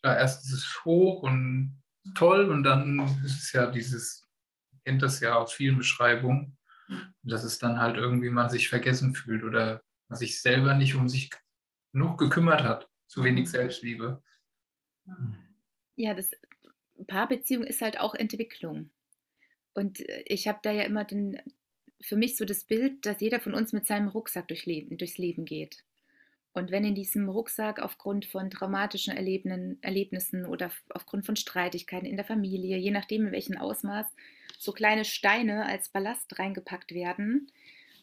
ja erst ist es hoch und toll und dann ist es ja dieses, kennt das ja aus vielen Beschreibungen, dass es dann halt irgendwie man sich vergessen fühlt oder man sich selber nicht um sich genug gekümmert hat, zu wenig mhm. Selbstliebe. Mhm ja, das Paarbeziehung ist halt auch Entwicklung. Und äh, ich habe da ja immer den, für mich so das Bild, dass jeder von uns mit seinem Rucksack durch Leben, durchs Leben geht. Und wenn in diesem Rucksack aufgrund von traumatischen Erlebnissen oder aufgrund von Streitigkeiten in der Familie, je nachdem in welchem Ausmaß, so kleine Steine als Ballast reingepackt werden,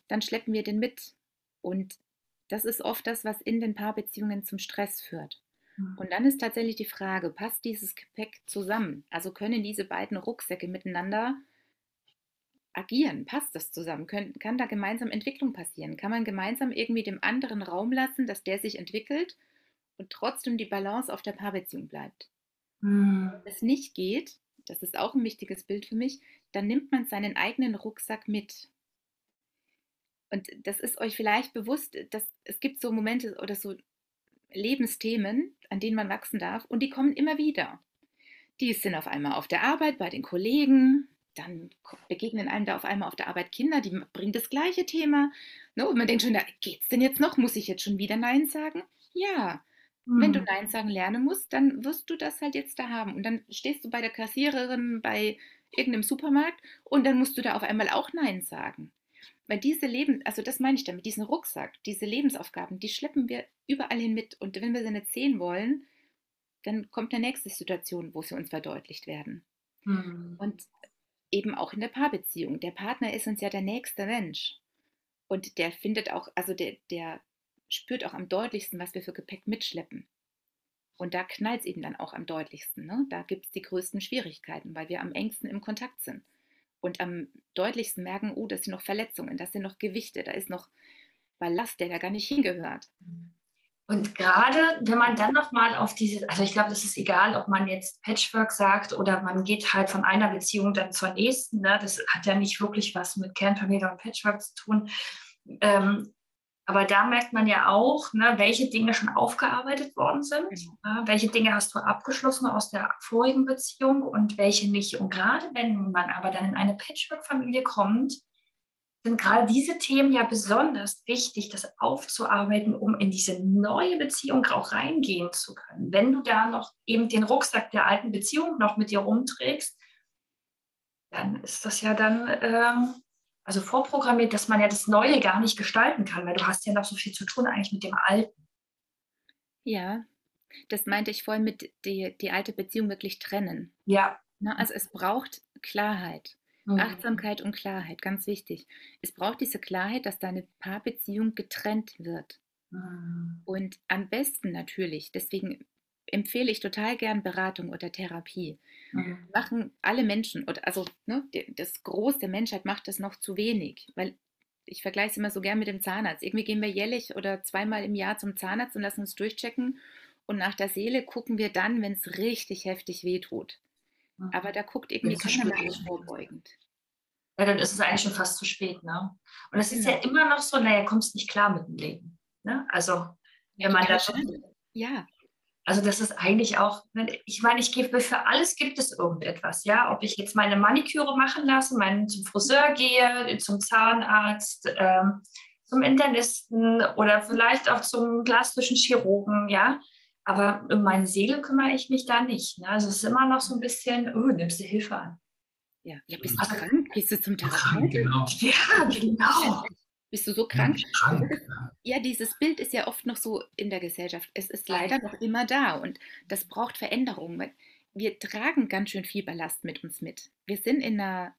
dann schleppen wir den mit. Und das ist oft das, was in den Paarbeziehungen zum Stress führt. Mhm. Und dann ist tatsächlich die Frage, passt dieses Gepäck zusammen? Also können diese beiden Rucksäcke miteinander agieren? Passt das zusammen? Können, kann da gemeinsam Entwicklung passieren? Kann man gemeinsam irgendwie dem anderen Raum lassen, dass der sich entwickelt und trotzdem die Balance auf der Paarbeziehung bleibt? Mhm. Wenn es nicht geht, das ist auch ein wichtiges Bild für mich, dann nimmt man seinen eigenen Rucksack mit. Und das ist euch vielleicht bewusst, dass es gibt so Momente oder so Lebensthemen, an denen man wachsen darf, und die kommen immer wieder. Die sind auf einmal auf der Arbeit bei den Kollegen, dann begegnen einem da auf einmal auf der Arbeit Kinder, die bringen das gleiche Thema. Ne? Und man denkt schon, da geht's denn jetzt noch? Muss ich jetzt schon wieder Nein sagen? Ja. Mhm. Wenn du hm. Nein sagen lernen musst, dann wirst du das halt jetzt da haben. Und dann stehst du bei der Kassiererin bei irgendeinem Supermarkt und dann musst du da auf einmal auch Nein sagen. Weil diese Leben, also das meine ich damit, diesen Rucksack, diese Lebensaufgaben, die schleppen wir überall hin mit. Und wenn wir sie nicht sehen wollen, dann kommt eine nächste Situation, wo sie uns verdeutlicht werden. Mhm. Und eben auch in der Paarbeziehung. Der Partner ist uns ja der nächste Mensch. Und der findet auch, also der, der spürt auch am deutlichsten, was wir für Gepäck mitschleppen. Und da knallt es eben dann auch am deutlichsten. Ne? Da gibt es die größten Schwierigkeiten, weil wir am engsten im Kontakt sind. Und am deutlichsten merken, oh, das sind noch Verletzungen, das sind noch Gewichte, da ist noch Ballast, der da gar nicht hingehört. Und gerade wenn man dann nochmal auf diese, also ich glaube, das ist egal, ob man jetzt Patchwork sagt oder man geht halt von einer Beziehung dann zur nächsten. Ne? Das hat ja nicht wirklich was mit Kernfamilie und Patchwork zu tun. Ähm, aber da merkt man ja auch, ne, welche Dinge schon aufgearbeitet worden sind, äh, welche Dinge hast du abgeschlossen aus der vorigen Beziehung und welche nicht. Und gerade wenn man aber dann in eine Patchwork-Familie kommt, sind gerade diese Themen ja besonders wichtig, das aufzuarbeiten, um in diese neue Beziehung auch reingehen zu können. Wenn du da noch eben den Rucksack der alten Beziehung noch mit dir rumträgst, dann ist das ja dann ähm, also vorprogrammiert, dass man ja das Neue gar nicht gestalten kann, weil du hast ja noch so viel zu tun eigentlich mit dem Alten. Ja, das meinte ich vorhin mit die, die alte Beziehung wirklich trennen. Ja. Na, also es braucht Klarheit. Mhm. Achtsamkeit und Klarheit, ganz wichtig. Es braucht diese Klarheit, dass deine Paarbeziehung getrennt wird. Mhm. Und am besten natürlich, deswegen empfehle ich total gern Beratung oder Therapie. Mhm. Machen alle Menschen, oder also ne, das Groß der Menschheit macht das noch zu wenig, weil ich vergleiche es immer so gern mit dem Zahnarzt. Irgendwie gehen wir jährlich oder zweimal im Jahr zum Zahnarzt und lassen uns durchchecken. Und nach der Seele gucken wir dann, wenn es richtig heftig wehtut. Aber da guckt irgendwie keiner mehr vorbeugend. Ja, dann ist es eigentlich schon fast zu spät. Ne? Und es ist ja. ja immer noch so, naja, kommst nicht klar mit dem Leben. Ne? Also, wenn man da schon. Ja, also das ist eigentlich auch, ich meine, ich gebe für alles gibt es irgendetwas, ja. Ob ich jetzt meine Maniküre machen lasse, meinen zum Friseur gehe, zum Zahnarzt, ähm, zum Internisten oder vielleicht auch zum plastischen Chirurgen, ja. Aber um meine Seele kümmere ich mich da nicht. Ne? Also es ist immer noch so ein bisschen, oh, nimmst du Hilfe an. Ja, ja bist du also, krank? Gehst du zum Therapeuten? Genau. Ja, genau. Bist du so krank? krank? Ja, dieses Bild ist ja oft noch so in der Gesellschaft. Es ist leider noch immer da und das braucht Veränderung. Wir tragen ganz schön viel Ballast mit uns mit. Wir sind in einer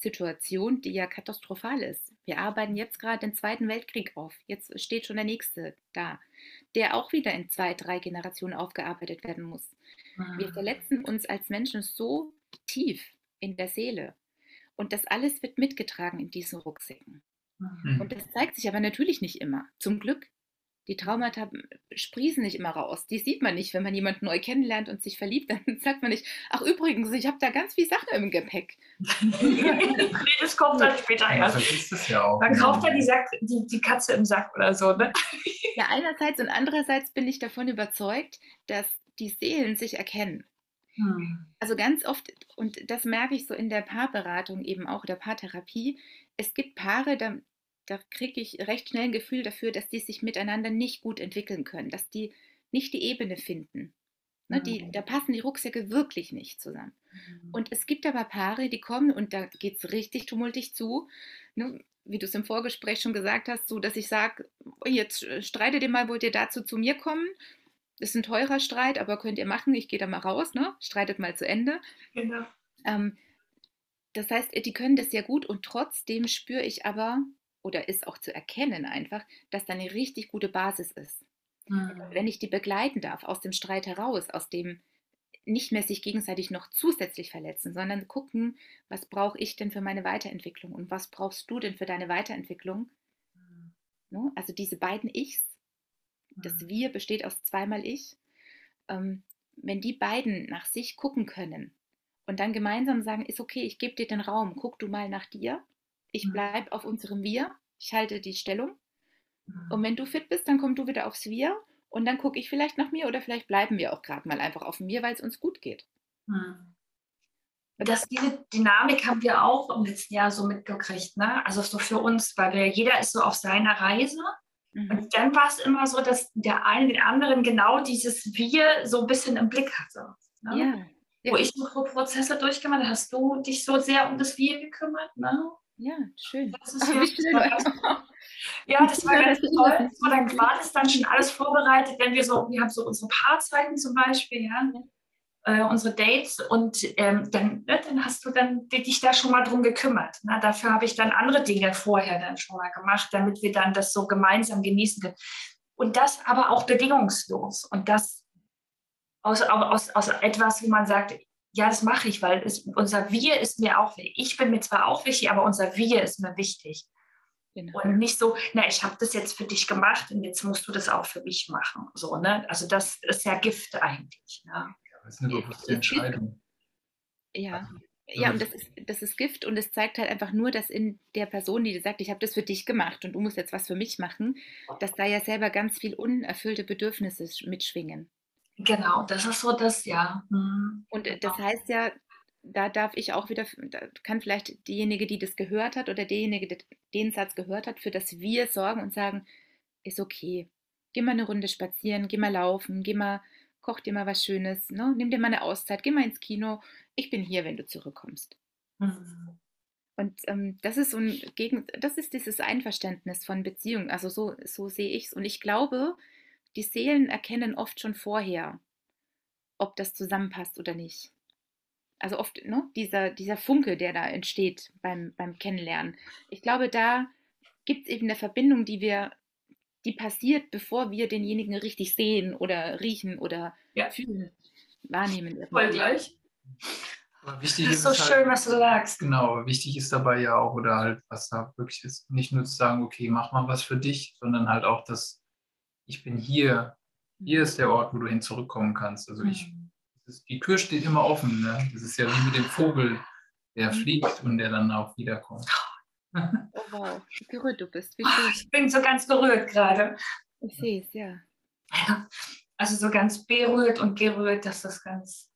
Menschheitssituation, die ja katastrophal ist. Wir arbeiten jetzt gerade den Zweiten Weltkrieg auf. Jetzt steht schon der nächste da, der auch wieder in zwei, drei Generationen aufgearbeitet werden muss. Wir ah. verletzen uns als Menschen so tief in der Seele und das alles wird mitgetragen in diesen Rucksäcken. Mhm. Und das zeigt sich aber natürlich nicht immer. Zum Glück. Die Traumata sprießen nicht immer raus. Die sieht man nicht, wenn man jemanden neu kennenlernt und sich verliebt. Dann sagt man nicht, ach übrigens, ich habe da ganz viel Sachen im Gepäck. das kommt dann später erst. Ja, ist es ja auch. Man kauft dann die, Sack, die, die Katze im Sack oder so. Ne? Ja, einerseits und andererseits bin ich davon überzeugt, dass die Seelen sich erkennen. Hm. Also ganz oft, und das merke ich so in der Paarberatung eben auch, der Paartherapie, es gibt Paare, da, da kriege ich recht schnell ein Gefühl dafür, dass die sich miteinander nicht gut entwickeln können, dass die nicht die Ebene finden. Ne, die, hm. da passen die Rucksäcke wirklich nicht zusammen. Mhm. Und es gibt aber Paare, die kommen und da geht es richtig tumultig zu. Ne, wie du es im Vorgespräch schon gesagt hast, so dass ich sage, jetzt äh, streitet ihr mal, wollt ihr dazu zu mir kommen? ist ein teurer Streit, aber könnt ihr machen, ich gehe da mal raus, ne? Streitet mal zu Ende. Genau. Ähm, das heißt, die können das ja gut und trotzdem spüre ich aber, oder ist auch zu erkennen einfach, dass da eine richtig gute Basis ist. Mhm. Wenn ich die begleiten darf, aus dem Streit heraus, aus dem nicht mehr sich gegenseitig noch zusätzlich verletzen, sondern gucken, was brauche ich denn für meine Weiterentwicklung und was brauchst du denn für deine Weiterentwicklung? Mhm. Ne? Also diese beiden Ichs das mhm. Wir besteht aus zweimal Ich. Ähm, wenn die beiden nach sich gucken können und dann gemeinsam sagen, ist okay, ich gebe dir den Raum, guck du mal nach dir, ich mhm. bleibe auf unserem Wir, ich halte die Stellung. Und mhm. wenn du fit bist, dann komm du wieder aufs Wir und dann gucke ich vielleicht nach mir oder vielleicht bleiben wir auch gerade mal einfach auf mir, weil es uns gut geht. Das, diese Dynamik haben wir auch im letzten Jahr so mitgekriegt. Ne? Also so für uns, weil wir, jeder ist so auf seiner Reise Mhm. Und dann war es immer so, dass der eine den anderen genau dieses Wir so ein bisschen im Blick hatte. Ne? Ja. Ja. Wo ich so Prozesse durchgemacht habe, hast du dich so sehr um das Wir gekümmert. Ne? Ja, schön. Das ist ja, schön. ja, das war ganz toll. So, dann war das dann schon alles vorbereitet, wenn wir so, wir haben so unsere Paarzeiten zum Beispiel, ja. äh, unsere Dates und ähm, dann, ne, dann hast du dann dich da schon mal drum gekümmert. Na, dafür habe ich dann andere Dinge vorher dann schon mal gemacht, damit wir dann das so gemeinsam genießen können. Und das aber auch bedingungslos. Und das aus, aus, aus etwas, wo man sagt, ja, das mache ich, weil es, unser Wir ist mir auch wichtig. Ich bin mir zwar auch wichtig, aber unser Wir ist mir wichtig. Genau. Und nicht so, na, ich habe das jetzt für dich gemacht und jetzt musst du das auch für mich machen. So, ne? Also das ist ja Gift eigentlich. Ne? Ja, das ist eine bewusste Entscheidung. Ja. Also, ja, und das ist, das ist Gift und es zeigt halt einfach nur, dass in der Person, die sagt, ich habe das für dich gemacht und du musst jetzt was für mich machen, dass da ja selber ganz viel unerfüllte Bedürfnisse mitschwingen. Genau, das ist so das, ja. Mhm. Und äh, das heißt ja, da darf ich auch wieder, kann vielleicht diejenige, die das gehört hat oder derjenige, der den Satz gehört hat, für das Wir sorgen und sagen, ist okay. Geh mal eine Runde spazieren, geh mal laufen, geh mal, koch dir mal was Schönes, ne? nimm dir mal eine Auszeit, geh mal ins Kino. Ich bin hier, wenn du zurückkommst. Mhm. Und ähm, das ist so ein Gegen, das ist dieses Einverständnis von Beziehung. Also so, so sehe ich es. Und ich glaube, die Seelen erkennen oft schon vorher, ob das zusammenpasst oder nicht. Also oft ne, dieser, dieser Funke, der da entsteht beim, beim Kennenlernen. Ich glaube, da gibt es eben eine Verbindung, die wir, die passiert, bevor wir denjenigen richtig sehen oder riechen oder ja. fühlen, wahrnehmen. Voll gleich. Aber wichtig das ist, ist so schön, halt, was du sagst. Genau, wichtig ist dabei ja auch, oder halt, was da wirklich ist, nicht nur zu sagen, okay, mach mal was für dich, sondern halt auch das ich bin hier, hier ist der Ort, wo du hin zurückkommen kannst. Also ich, mhm. ist, die Tür steht immer offen. Ne? Das ist ja wie mit dem Vogel, der mhm. fliegt und der dann auch wiederkommt. Oh wow, wie gerührt du bist. Wie schön. Ich bin so ganz berührt gerade. Ich sehe es, ja. Also so ganz berührt und gerührt, dass das ganz,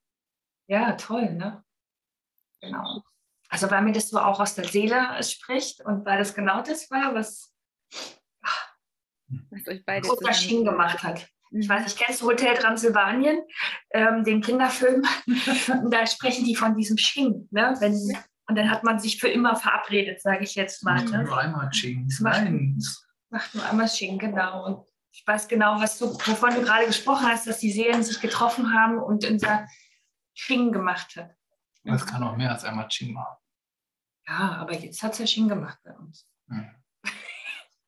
ja, toll, ne? Genau. Also weil mir das so auch aus der Seele spricht und weil das genau das war, was was euch beide Großer Schien gemacht hat. Ich weiß nicht, kennst du Hotel Transsilvanien, ähm, den Kinderfilm? da sprechen die von diesem Sching. Ne? Wenn, und dann hat man sich für immer verabredet, sage ich jetzt mal. Ne? Nur einmal Sching. Nein. Macht nur einmal Sching, genau. Und ich weiß genau, was du, wovon du gerade gesprochen hast, dass die Seelen sich getroffen haben und unser Sching gemacht hat. Das kann auch mehr als einmal Ching machen. Ja, aber jetzt hat es ja Ching gemacht bei uns. Hm.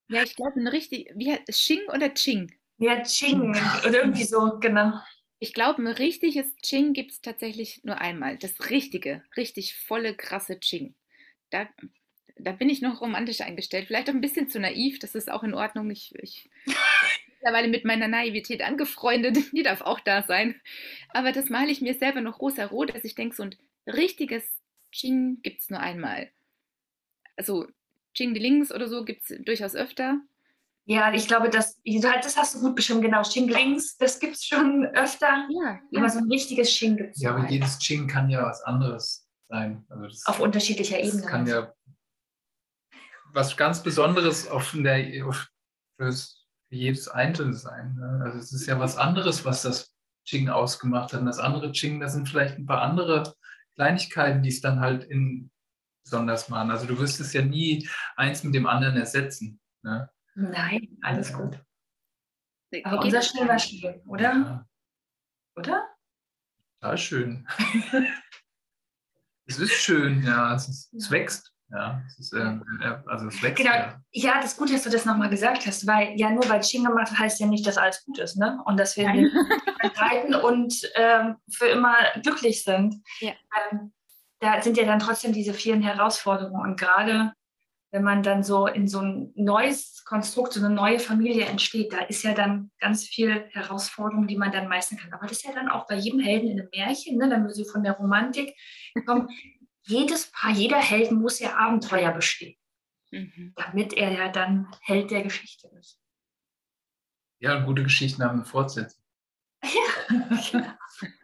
Ja, ich glaube, ein richtig, wie heißt Xing oder Ching? Ja, Ching oder irgendwie so, genau. Ich glaube, ein richtiges Ching gibt es tatsächlich nur einmal. Das richtige, richtig volle, krasse Ching. Da, da bin ich noch romantisch eingestellt. Vielleicht auch ein bisschen zu naiv, das ist auch in Ordnung. Ich, ich mittlerweile mit meiner Naivität angefreundet, die darf auch da sein. Aber das male ich mir selber noch rosa-rot, dass ich denke, so ein richtiges Ching gibt es nur einmal. Also Xing-Links oder so gibt es durchaus öfter. Ja, ich glaube, das, das hast du gut beschrieben, genau. Xing-Links, das gibt es schon öfter. Ja, ja. Aber so ein richtiges Xing gibt es Ja, aber jedes Xing kann ja was anderes sein. Also das, auf unterschiedlicher Ebene. Das kann ja was ganz Besonderes auf der, auf, für jedes Einzelne sein. Ne? Also es ist ja was anderes, was das Xing ausgemacht hat. Und das andere Xing, da sind vielleicht ein paar andere Kleinigkeiten, die es dann halt in besonders machen. Also du wirst es ja nie eins mit dem anderen ersetzen. Ne? Nein, alles gut. Aber unser Schnee war schön, oder? Ja. Oder? Total schön. es ist schön, ja. Es, ist, es wächst. Ja, es ist, äh, also es wächst. Genau. Ja. ja, das ist gut, dass du das nochmal gesagt hast, weil ja nur weil Ching gemacht heißt ja nicht, dass alles gut ist, ne? Und dass wir reiten und ähm, für immer glücklich sind. Ja. Ähm, da sind ja dann trotzdem diese vielen Herausforderungen. Und gerade wenn man dann so in so ein neues Konstrukt, so eine neue Familie entsteht, da ist ja dann ganz viel Herausforderung, die man dann meistern kann. Aber das ist ja dann auch bei jedem Helden in einem Märchen, ne, wenn wir so von der Romantik kommen, jedes Paar, jeder Held muss ja Abenteuer bestehen, mhm. damit er ja dann Held der Geschichte ist. Ja, gute Geschichten haben eine Fortsetzung. Ja, genau.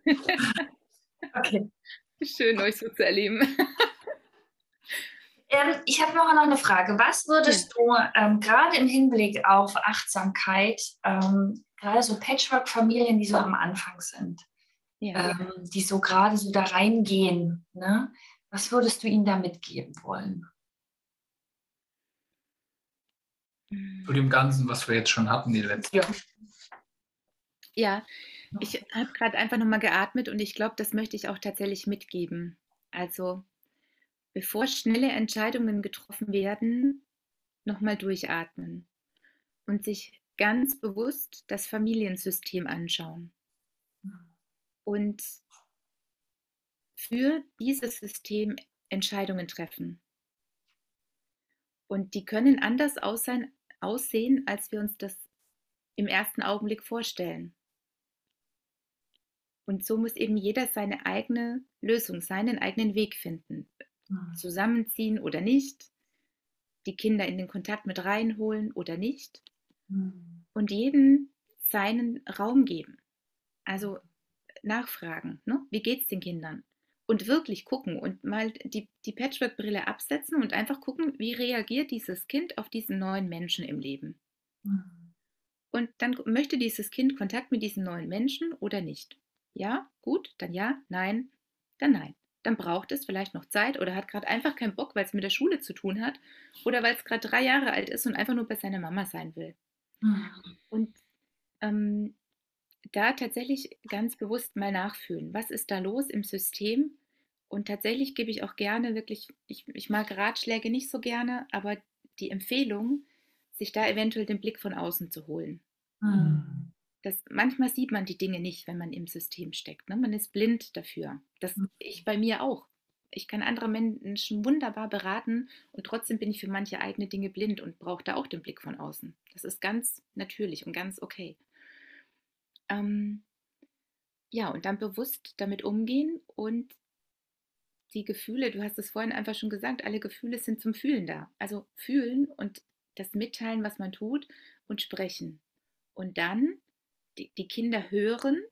okay. Schön, euch so zu erleben. Ähm, ich habe noch eine Frage. Was würdest ja. du ähm, gerade im Hinblick auf Achtsamkeit, ähm, gerade so Patchwork-Familien, die so am Anfang sind, ja. Ähm, die so gerade so da reingehen, ne? was würdest du ihnen da mitgeben wollen? Zu dem Ganzen, was wir jetzt schon hatten, die letzten. Ja, ja Ich habe gerade einfach nochmal geatmet und ich glaube, das möchte ich auch tatsächlich mitgeben. Also, bevor schnelle Entscheidungen getroffen werden, nochmal durchatmen und sich ganz bewusst das Familiensystem anschauen. Und für dieses System Entscheidungen treffen. Und die können anders aussehen, aussehen, als wir uns das im ersten Augenblick vorstellen. Und so muss eben jeder seine eigene Lösung, seinen eigenen Weg finden. Mhm. Zusammenziehen oder nicht, die Kinder in den Kontakt mit reinholen oder nicht. Mhm. Und jeden seinen Raum geben. Also nachfragen, ne? wie geht es den Kindern? Und wirklich gucken und mal die, die Patchwork-Brille absetzen und einfach gucken, wie reagiert dieses Kind auf diesen neuen Menschen im Leben. Mhm. Und dann möchte dieses Kind Kontakt mit diesen neuen Menschen oder nicht. Ja, gut, dann ja, nein, dann nein. Dann braucht es vielleicht noch Zeit oder hat gerade einfach keinen Bock, weil es mit der Schule zu tun hat oder weil es gerade drei Jahre alt ist und einfach nur bei seiner Mama sein will. Mhm. Und ähm, da tatsächlich ganz bewusst mal nachfühlen, was ist da los im System? Und tatsächlich gebe ich auch gerne wirklich, ich, ich mag Ratschläge nicht so gerne, aber die Empfehlung, sich da eventuell den Blick von außen zu holen. Mhm das, manchmal sieht man die Dinge nicht, wenn man im System steckt. Ne? Man ist blind dafür. Das mhm. ich bei mir auch. Ich kann andere Menschen wunderbar beraten und trotzdem bin ich für manche eigene Dinge blind und brauche da auch den Blick von außen. Das ist ganz natürlich und ganz okay. Ähm, ja, und dann bewusst damit umgehen und die Gefühle, du hast es vorhin einfach schon gesagt, alle Gefühle sind zum Fühlen da. Also fühlen und das mitteilen, was man tut und sprechen. Und dann die, die Kinder hören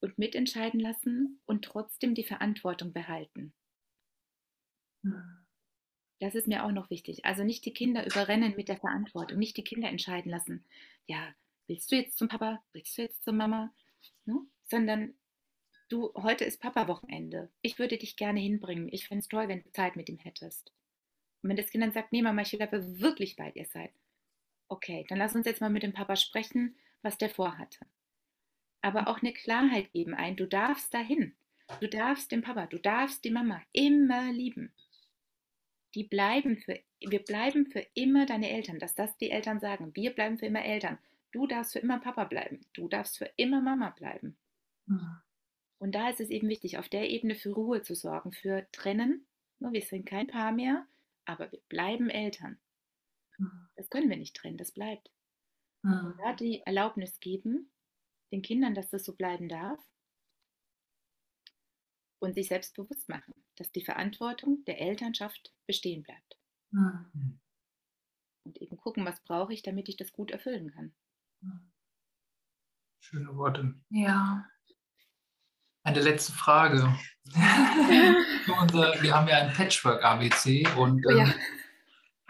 und mitentscheiden lassen und trotzdem die Verantwortung behalten. Das ist mir auch noch wichtig. Also nicht die Kinder überrennen mit der Verantwortung, nicht die Kinder entscheiden lassen. Ja, willst du jetzt zum Papa? Willst du jetzt zur Mama? Ne? Sondern du, heute ist Papa-Wochenende. Ich würde dich gerne hinbringen. Ich fände es toll, wenn du Zeit mit ihm hättest. Und wenn das Kind dann sagt, nee, Mama, ich will aber wirklich bei dir sein. Okay, dann lass uns jetzt mal mit dem Papa sprechen was der vorhatte. Aber auch eine Klarheit geben ein, du darfst dahin. Du darfst den Papa, du darfst die Mama immer lieben. Die bleiben für, wir bleiben für immer deine Eltern, dass das die Eltern sagen. Wir bleiben für immer Eltern. Du darfst für immer Papa bleiben. Du darfst für immer Mama bleiben. Mhm. Und da ist es eben wichtig, auf der Ebene für Ruhe zu sorgen, für Trennen. Wir sind kein Paar mehr, aber wir bleiben Eltern. Mhm. Das können wir nicht trennen, das bleibt. Mhm. Da die Erlaubnis geben, den Kindern, dass das so bleiben darf und sich selbst bewusst machen, dass die Verantwortung der Elternschaft bestehen bleibt. Mhm. Und eben gucken, was brauche ich, damit ich das gut erfüllen kann. Schöne Worte. Ja. Eine letzte Frage. wir haben ja ein Patchwork-ABC und ähm, ja.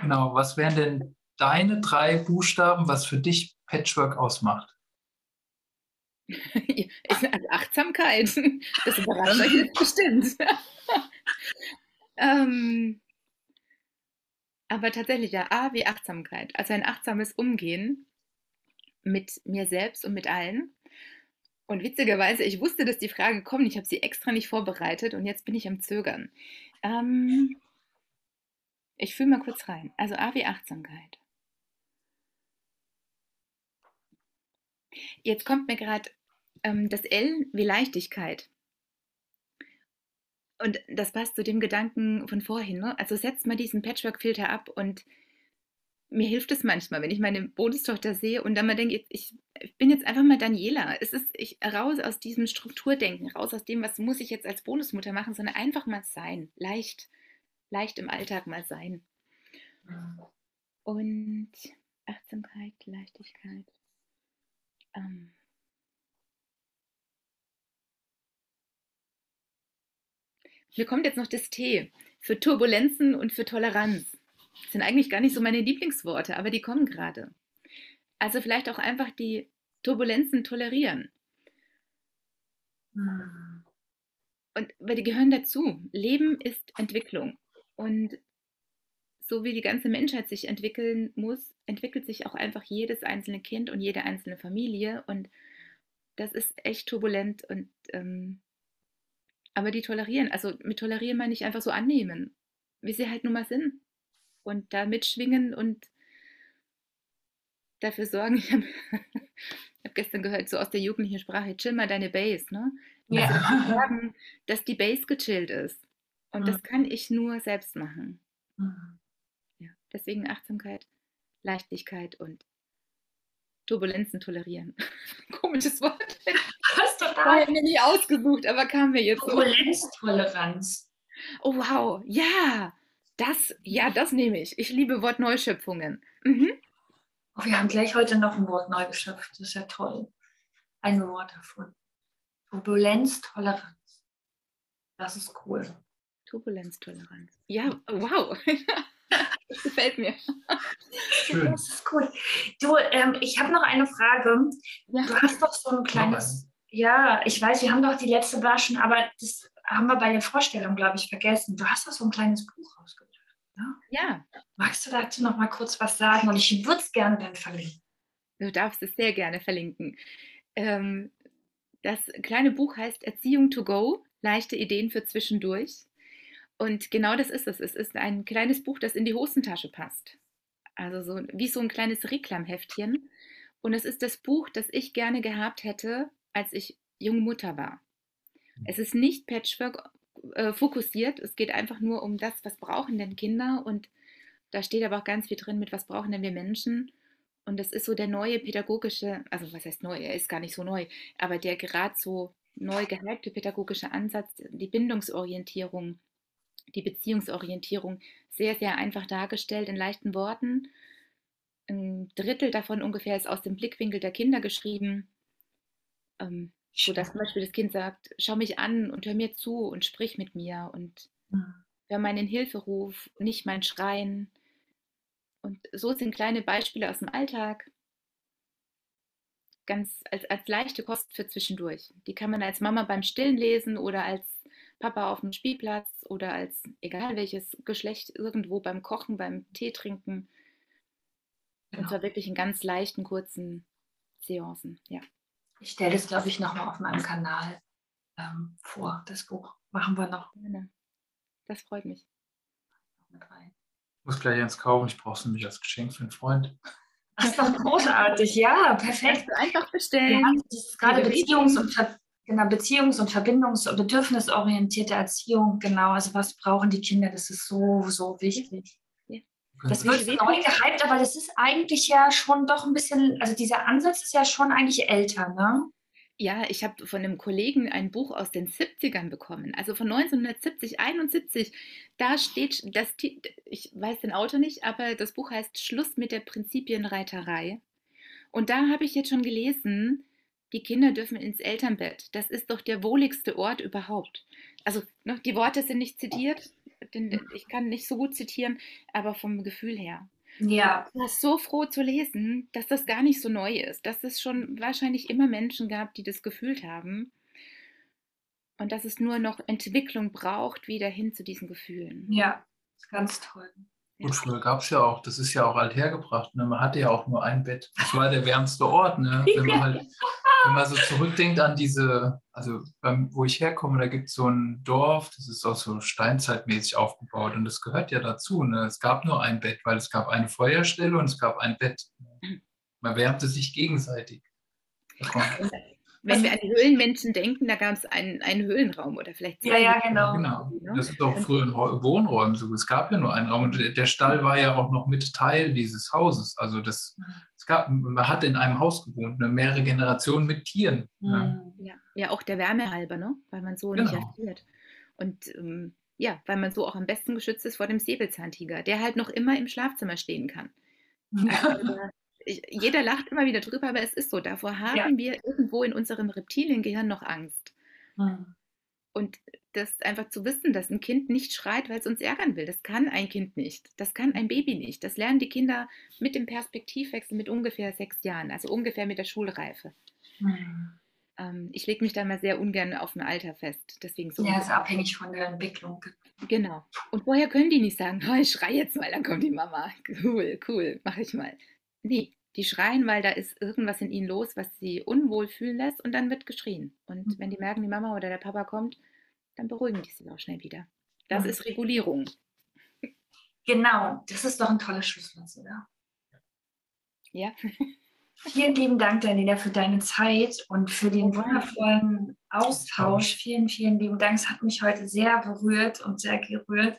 Genau, was wären denn deine drei Buchstaben, was für dich Patchwork ausmacht? also Achtsamkeit. Das überrascht euch jetzt bestimmt. ähm, aber tatsächlich, ja, A wie Achtsamkeit. Also ein achtsames Umgehen mit mir selbst und mit allen. Und witzigerweise, ich wusste, dass die Frage kommt. Ich habe sie extra nicht vorbereitet und jetzt bin ich am Zögern. Ähm, ich fühle mal kurz rein. Also A wie Achtsamkeit. Jetzt kommt mir gerade ähm, das L wie Leichtigkeit. Und das passt zu dem Gedanken von vorhin. Ne? Also setzt mal diesen Patchwork-Filter ab und mir hilft es manchmal, wenn ich meine Bodestochter sehe und dann mal denke, ich, ich bin jetzt einfach mal Daniela. Es ist ich raus aus diesem Strukturdenken, raus aus dem, was muss ich jetzt als Bonusmutter machen, sondern einfach mal sein, leicht, leicht im Alltag mal sein. Und Achtsamkeit, Leichtigkeit. Ähm, Mir kommt jetzt noch das T für Turbulenzen und für Toleranz. Das sind eigentlich gar nicht so meine Lieblingsworte, aber die kommen gerade. Also vielleicht auch einfach die Turbulenzen tolerieren. Hm. Und weil die gehören dazu. Leben ist Entwicklung. Und so wie die ganze Menschheit sich entwickeln muss, entwickelt sich auch einfach jedes einzelne Kind und jede einzelne Familie. Und das ist echt turbulent und ähm, aber die tolerieren. Also mit tolerieren meine ich einfach so annehmen, wie sie halt nun mal sind. Und da mitschwingen und dafür sorgen. Ich habe hab gestern gehört, so aus der jugendlichen Sprache, chill mal deine Base, ne? Ja. Also dafür sorgen, dass die Base gechillt ist. Und Mhm. das kann ich nur selbst machen. Mhm. Ja. Deswegen Achtsamkeit, Leichtigkeit und Turbulenzen tolerieren. Komisches Wort. Hast du da ich mir nie ausgesucht, aber kam mir jetzt so. Turbulenztoleranz? Oh wow, ja, das, ja, das nehme ich. Ich liebe Wortneuschöpfungen. Mhm. Oh, wir haben gleich heute noch ein Wort neu geschöpft. Das ist ja toll. Ein Wort davon. Turbulenztoleranz. Das ist cool. Turbulenztoleranz. Ja, wow. das gefällt mir. Schön. Das ist cool. Du, ähm, ich habe noch eine Frage. Ja. Du hast doch so ein kleines. Ja, ich weiß, wir haben doch die letzte war schon, aber das haben wir bei der Vorstellung, glaube ich, vergessen. Du hast doch so ein kleines Buch rausgebracht. Ja, Magst du dazu noch mal kurz was sagen? Und ich würde es gerne dann verlinken. du darfst es sehr gerne verlinken. Ähm, das kleine Buch heißt Erziehung to go, leichte Ideen für zwischendurch. Und genau das ist es. Es ist ein kleines Buch, das in die Hosentasche passt. Also so wie so ein kleines Reklamheftchen. Und es ist das Buch, das ich gerne gehabt hätte, als ich junge Mutter war. Es ist nicht Patchwork äh, fokussiert. Es geht einfach nur um das, was brauchen denn Kinder. Und da steht aber auch ganz viel drin mit, was brauchen denn wir Menschen. Und das ist so der neue pädagogische, also was heißt neu, er ist gar nicht so neu, aber der gerade so neu gehypte pädagogische Ansatz, die Bindungsorientierung, die Beziehungsorientierung, sehr, sehr einfach dargestellt in leichten Worten. Ein Drittel davon ungefähr ist aus dem Blickwinkel der Kinder geschrieben, ähm, so dass zum Beispiel das Kind sagt, schau mich an und hör mir zu und sprich mit mir und Mhm. hör meinen Hilferuf, nicht mein Schreien. Und so sind kleine Beispiele aus dem Alltag ganz als, als leichte Kost für zwischendurch. Die kann man als Mama beim Stillen lesen oder als Papa auf dem Spielplatz oder als egal welches Geschlecht irgendwo beim Kochen, beim Tee trinken. Und Genau. zwar wirklich in ganz leichten, kurzen Seancen. Ja. Ich stelle das, glaube ich, nochmal auf meinem Kanal ähm, vor. Das Buch machen wir noch. Das freut mich. Ich muss gleich eins kaufen. Ich brauche es nämlich als Geschenk für einen Freund. Das ist doch großartig. Ja, perfekt. Kannst du einfach Ja, bestellen. das ist gerade Beziehungs- und, Ver genau, Beziehungs- und Verbindungs- und bedürfnisorientierte Erziehung. Genau, also was brauchen die Kinder? Das ist so, so wichtig. Das wird neu gehypt, aber das ist eigentlich ja schon doch ein bisschen, also dieser Ansatz ist ja schon eigentlich älter, ne? Ja, ich habe von einem Kollegen ein Buch aus den 70ern bekommen, also von 1970, 71. Da steht, das, ich weiß den Autor nicht, aber das Buch heißt Schluss mit der Prinzipienreiterei. Und da habe ich jetzt schon gelesen, die Kinder dürfen ins Elternbett. Das ist doch der wohligste Ort überhaupt. Also ne, die Worte sind nicht zitiert, denn ich kann nicht so gut zitieren, aber vom Gefühl her. Ja, Ich war so froh zu lesen, dass das gar nicht so neu ist, dass es schon wahrscheinlich immer Menschen gab, die das gefühlt haben und dass es nur noch Entwicklung braucht, wieder hin zu diesen Gefühlen. ja, ist ganz toll. Gut, früher gab es ja auch, das ist ja auch althergebracht, ne? man hatte ja auch nur ein Bett. Das war der wärmste Ort. Ne? Wenn, man halt, wenn man so zurückdenkt an diese, also beim, wo ich herkomme, da gibt es so ein Dorf, das ist auch so steinzeitmäßig aufgebaut und das gehört ja dazu. Ne? Es gab nur ein Bett, weil es gab eine Feuerstelle und es gab ein Bett. Man wärmte sich gegenseitig. Wenn wir an die Höhlenmenschen denken, da gab es einen, einen Höhlenraum oder vielleicht Ja, ja, zwei genau. Genau. Ne? Das ist auch früher in Räu- Wohnräumen so. Es gab ja nur einen Raum und der- der Stall war ja auch noch mit Teil dieses Hauses. Also das, es gab, man hat in einem Haus gewohnt, ne, mehrere Generationen mit Tieren. Mhm. Ja, ja, auch der Wärme halber, ne? weil man so Genau. nicht erfriert. Und ähm, ja, weil man so auch am besten geschützt ist vor dem Säbelzahntiger, der halt noch immer im Schlafzimmer stehen kann. Also, jeder lacht immer wieder drüber, aber es ist so. Davor haben Ja. wir irgendwo in unserem Reptiliengehirn noch Angst. Mhm. Und das einfach zu wissen, dass ein Kind nicht schreit, weil es uns ärgern will, das kann ein Kind nicht. Das kann ein Baby nicht. Das lernen die Kinder mit dem Perspektivwechsel mit ungefähr sechs Jahren, also ungefähr mit der Schulreife. Mhm. Ähm, ich lege mich da mal sehr ungern auf ein Alter fest. Deswegen so. Ja, ist abhängig von der Entwicklung. Genau. Und vorher können die nicht sagen, oh, ich schreie jetzt mal, dann kommt die Mama. Cool, cool, mache ich mal. Nee, Die schreien, weil da ist irgendwas in ihnen los, was sie unwohl fühlen lässt und dann wird geschrien. Und Mhm. wenn die merken, die Mama oder der Papa kommt, dann beruhigen die sich auch schnell wieder. Das Mhm. ist Regulierung. Genau, das ist doch ein tolles Schlusswort, oder? Ja, Vielen lieben Dank, Daniela, für deine Zeit und für den wundervollen Austausch. Vielen, vielen lieben Dank. Es hat mich heute sehr berührt und sehr gerührt.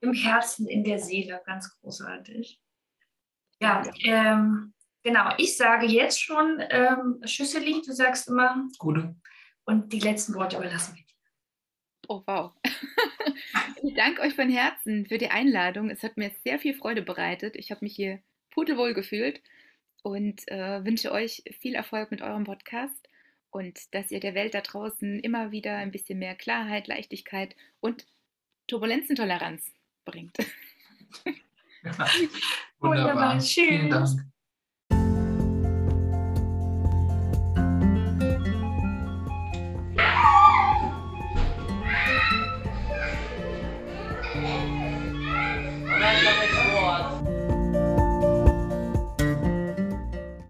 Im Herzen, in der Seele. Ganz großartig. Ja, ähm, genau. Ich sage jetzt schon ähm, Schüsseli, du sagst immer, Gute. und die letzten Worte überlassen wir. Oh wow. ich danke euch von Herzen für die Einladung. Es hat mir sehr viel Freude bereitet. Ich habe mich hier pudelwohl gefühlt und äh, wünsche euch viel Erfolg mit eurem Podcast und dass ihr der Welt da draußen immer wieder ein bisschen mehr Klarheit, Leichtigkeit und Turbulenzentoleranz bringt. Wunderbar. Tschüss. Vielen Dank.